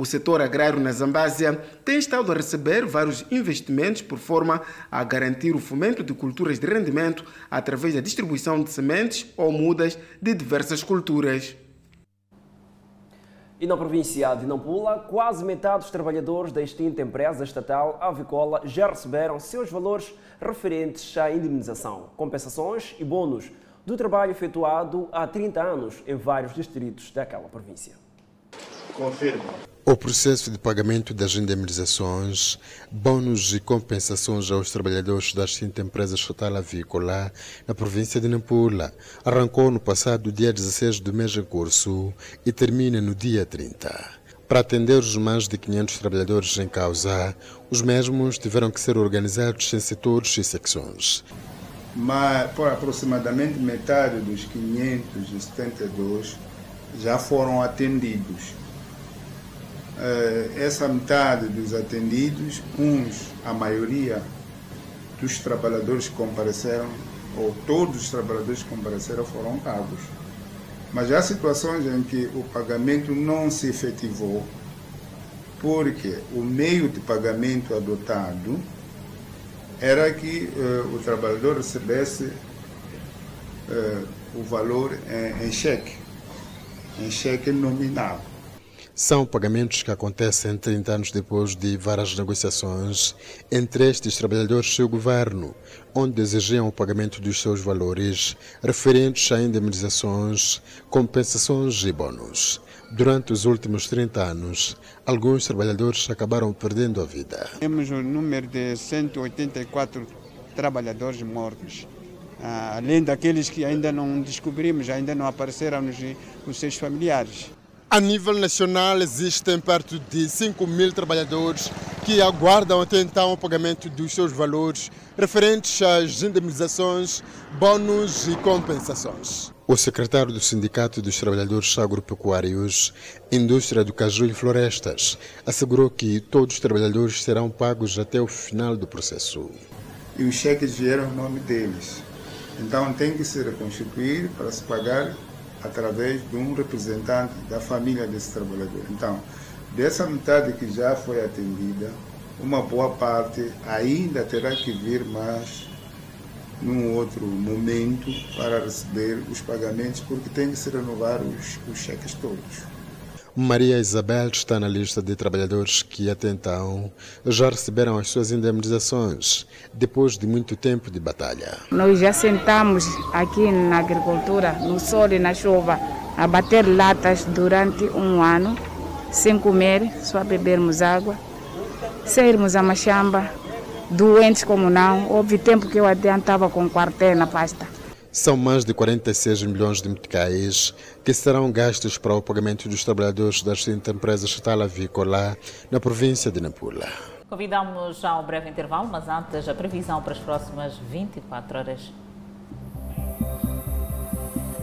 O setor agrário na Zambésia tem estado a receber vários investimentos por forma a garantir o fomento de culturas de rendimento através da distribuição de sementes ou mudas de diversas culturas. E na província de Nampula, quase metade dos trabalhadores da extinta empresa estatal Avicola já receberam seus valores referentes à indemnização, compensações e bônus do trabalho efetuado há 30 anos em vários distritos daquela província. Confirma. O processo de pagamento das indemnizações, bônus e compensações aos trabalhadores da extinta empresa estatal avícola na província de Nampula arrancou no passado dia 16 do mês em curso e termina no dia 30. Para atender os mais de 500 trabalhadores em causa, os mesmos tiveram que ser organizados em setores e secções. Mas por aproximadamente metade dos 572 já foram atendidos essa metade dos atendidos, uns, a maioria dos trabalhadores que compareceram, ou todos os trabalhadores que compareceram foram pagos. Mas há situações em que o pagamento não se efetivou, porque o meio de pagamento adotado era que uh, o trabalhador recebesse uh, o valor em, em cheque, em cheque nominal. São pagamentos que acontecem 30 anos depois de várias negociações entre estes trabalhadores e o governo, onde exigiam o pagamento dos seus valores referentes a indemnizações, compensações e bônus. Durante os últimos 30 anos, alguns trabalhadores acabaram perdendo a vida. Temos o número de 184 trabalhadores mortos. Ah, além daqueles que ainda não descobrimos, ainda não apareceram os seus familiares. A nível nacional, existem perto de 5 mil trabalhadores que aguardam até então o pagamento dos seus valores referentes às indemnizações, bônus e compensações. O secretário do Sindicato dos Trabalhadores Agropecuários, Indústria do Caju e Florestas, assegurou que todos os trabalhadores serão pagos até o final do processo. E os cheques vieram em nome deles. Então tem que se reconstituir para se pagar através de um representante da família desse trabalhador. Então, dessa metade que já foi atendida, uma boa parte ainda terá que vir mais num outro momento para receber os pagamentos, porque tem que se renovar os, os cheques todos. Maria Isabel está na lista de trabalhadores que até então já receberam as suas indemnizações depois de muito tempo de batalha. Nós já sentamos aqui na agricultura, no sol e na chuva, a bater latas durante um ano, sem comer, só bebermos água, sairmos a machamba, doentes como não. Houve tempo que eu adiantava com quartel na pasta. São mais de 46 milhões de meticais que serão gastos para o pagamento dos trabalhadores da extinta empresa estatal avícola na província de Nampula. Convidamos a um breve intervalo, mas antes a previsão para as próximas 24 horas.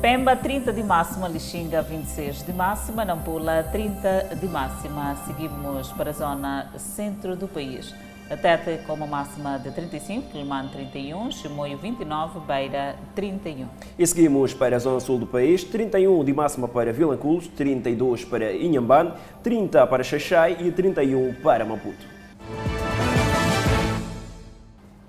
Pemba 30 de máxima, Lixinga 26 de máxima, Nampula 30 de máxima. Seguimos para a zona centro do país. Tete com uma máxima de 35, Quilimane 31, Chimoio 29, Beira 31. E seguimos para a zona sul do país, 31 de máxima para Vilanculos, 32 para Inhambane, 30 para Xaxai e 31 para Maputo.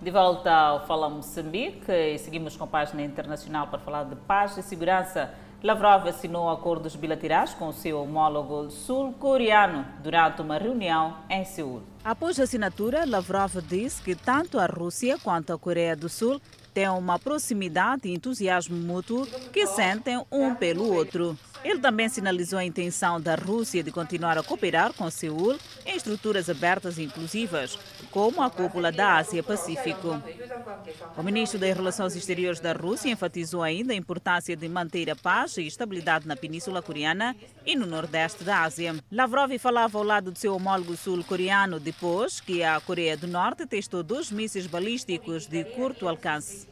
De volta ao Fala Moçambique e seguimos com a página internacional para falar de paz e segurança. Lavrov assinou acordos bilaterais com seu homólogo sul-coreano durante uma reunião em Seul. Após a assinatura, Lavrov disse que tanto a Rússia quanto a Coreia do Sul têm uma proximidade e entusiasmo mútuo que sentem um pelo outro. Ele também sinalizou a intenção da Rússia de continuar a cooperar com Seul em estruturas abertas e inclusivas, como a cúpula da Ásia-Pacífico. O ministro das Relações Exteriores da Rússia enfatizou ainda a importância de manter a paz e estabilidade na Península Coreana e no Nordeste da Ásia. Lavrov falava ao lado do seu homólogo sul-coreano depois que a Coreia do Norte testou dois mísseis balísticos de curto alcance.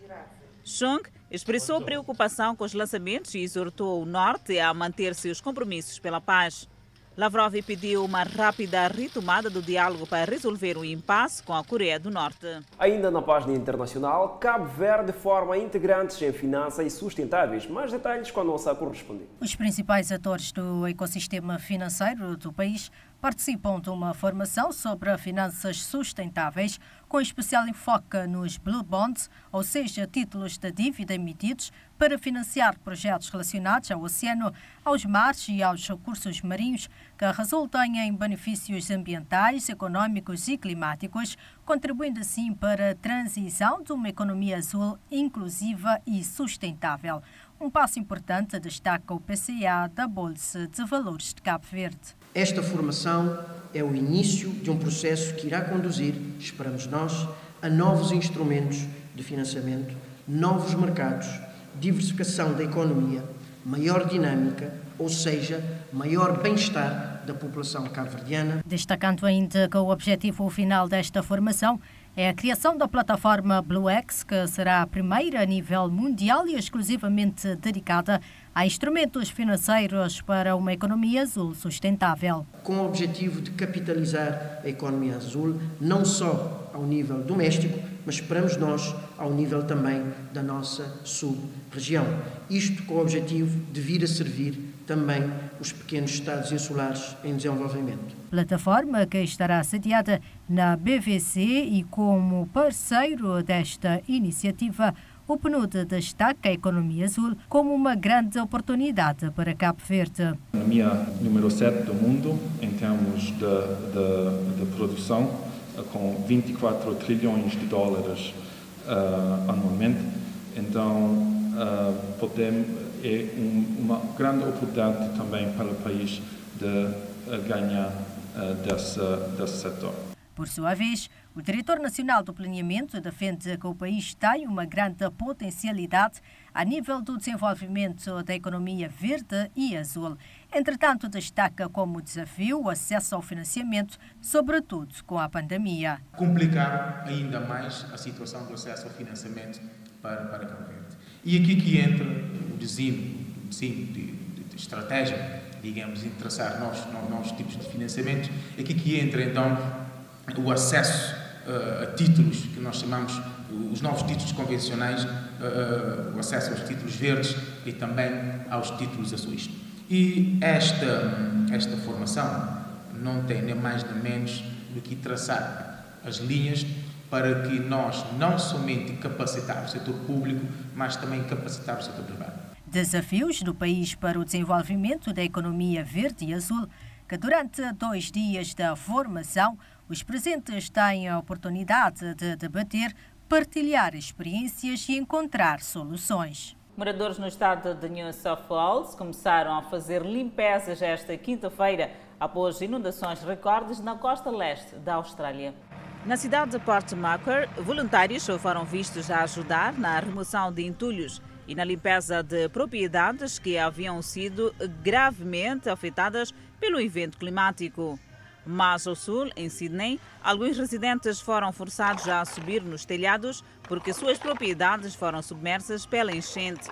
Chung expressou preocupação com os lançamentos e exortou o Norte a manter seus compromissos pela paz. Lavrov pediu uma rápida retomada do diálogo para resolver o impasse com a Coreia do Norte. Ainda na página internacional, Cabo Verde forma integrantes em finanças sustentáveis. Mais detalhes com a nossa correspondente. Os principais atores do ecossistema financeiro do país participam de uma formação sobre finanças sustentáveis, com especial enfoque nos Blue Bonds, ou seja, títulos de dívida emitidos para financiar projetos relacionados ao oceano, aos mares e aos recursos marinhos, que resultem em benefícios ambientais, econômicos e climáticos, contribuindo assim para a transição de uma economia azul inclusiva e sustentável. Um passo importante destaca o PCA da Bolsa de Valores de Cabo Verde. Esta formação é o início de um processo que irá conduzir, esperamos nós, a novos instrumentos de financiamento, novos mercados, diversificação da economia, maior dinâmica, ou seja, maior bem-estar da população cabo-verdiana. Destacando ainda que o objetivo final desta formação é a criação da plataforma BlueX, que será a primeira a nível mundial e exclusivamente dedicada a instrumentos financeiros para uma economia azul sustentável. Com o objetivo de capitalizar a economia azul, não só ao nível doméstico, mas esperamos nós ao nível também da nossa sub-região. Isto com o objetivo de vir a servir também os pequenos Estados insulares em desenvolvimento. Plataforma que estará sediada na BVC e como parceiro desta iniciativa, o PNUD destaca a economia azul como uma grande oportunidade para Cabo Verde. A economia número 7 do mundo em termos de, de, de produção, com 24 trilhões de dólares uh, anualmente. Então, uh, podemos, é um, uma grande oportunidade também para o país de uh, ganhar desse, desse setor. Por sua vez, o Diretor Nacional do Planeamento defende que o país tem uma grande potencialidade a nível do desenvolvimento da economia verde e azul. Entretanto, destaca como desafio o acesso ao financiamento, sobretudo com a pandemia. Complicar ainda mais a situação do acesso ao financiamento para, para Cabo Verde. E aqui que entra o desenho, desenho de, de, de estratégia, digamos, de traçar novos, novos tipos de financiamento. Aqui que entra então o acesso uh, títulos que nós chamamos os novos títulos convencionais, uh, o acesso aos títulos verdes e também aos títulos azuis. E esta, esta formação não tem nem mais nem menos do que traçar as linhas para que nós não somente capacitar o setor público, mas também capacitar o setor privado. Desafios do país para o desenvolvimento da economia verde e azul, que durante dois dias da formação os presentes têm a oportunidade de debater, partilhar experiências e encontrar soluções. Moradores no estado de New South Wales começaram a fazer limpezas esta quinta-feira após inundações recordes na costa leste da Austrália. Na cidade de Port Macquarie, voluntários foram vistos a ajudar na remoção de entulhos e na limpeza de propriedades que haviam sido gravemente afetadas pelo evento climático. Mas ao sul, em Sydney, alguns residentes foram forçados a subir nos telhados porque suas propriedades foram submersas pela enchente.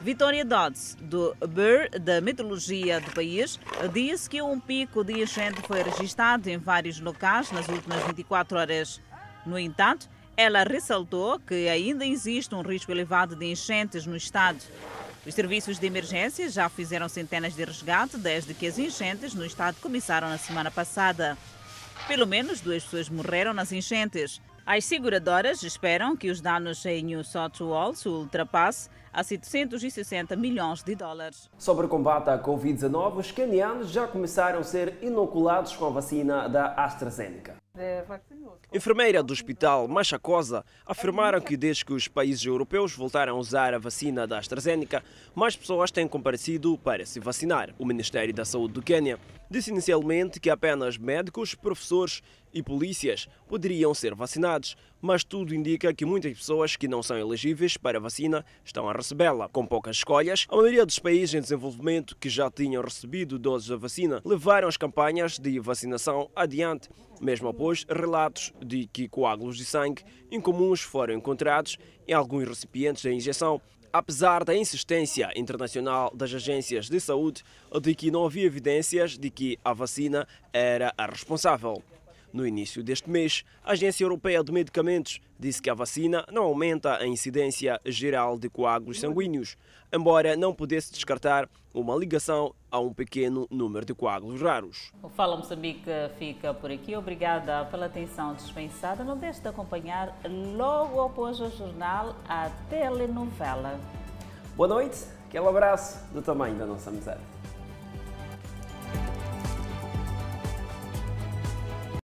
Vitória Dodds, do Bureau da Meteorologia do país, disse que um pico de enchente foi registrado em vários locais nas últimas 24 horas. No entanto, ela ressaltou que ainda existe um risco elevado de enchentes no estado. Os serviços de emergência já fizeram centenas de resgate desde que as enchentes no estado começaram na semana passada. Pelo menos duas pessoas morreram nas enchentes. As seguradoras esperam que os danos em New South Wales ultrapassem a 760 milhões de dólares. Sobre o combate à Covid-19, os canianos já começaram a ser inoculados com a vacina da AstraZeneca. Enfermeira do Hospital Machacosa afirmaram que desde que os países europeus voltaram a usar a vacina da AstraZeneca, mais pessoas têm comparecido para se vacinar. O Ministério da Saúde do Quênia disse inicialmente que apenas médicos, professores e polícias poderiam ser vacinados, mas tudo indica que muitas pessoas que não são elegíveis para a vacina estão a recebê-la. Com poucas escolhas, a maioria dos países em desenvolvimento que já tinham recebido doses da vacina levaram as campanhas de vacinação adiante, mesmo após relatos de que coágulos de sangue incomuns foram encontrados em alguns recipientes da injeção apesar da insistência internacional das agências de saúde de que não havia evidências de que a vacina era a responsável. No início deste mês, a Agência Europeia de Medicamentos disse que a vacina não aumenta a incidência geral de coágulos sanguíneos, embora não pudesse descartar uma ligação a um pequeno número de coágulos raros. O Fala Moçambique fica por aqui. Obrigada pela atenção dispensada. Não deixe de acompanhar logo após o jornal a telenovela. Boa noite, aquele abraço do tamanho da nossa miséria.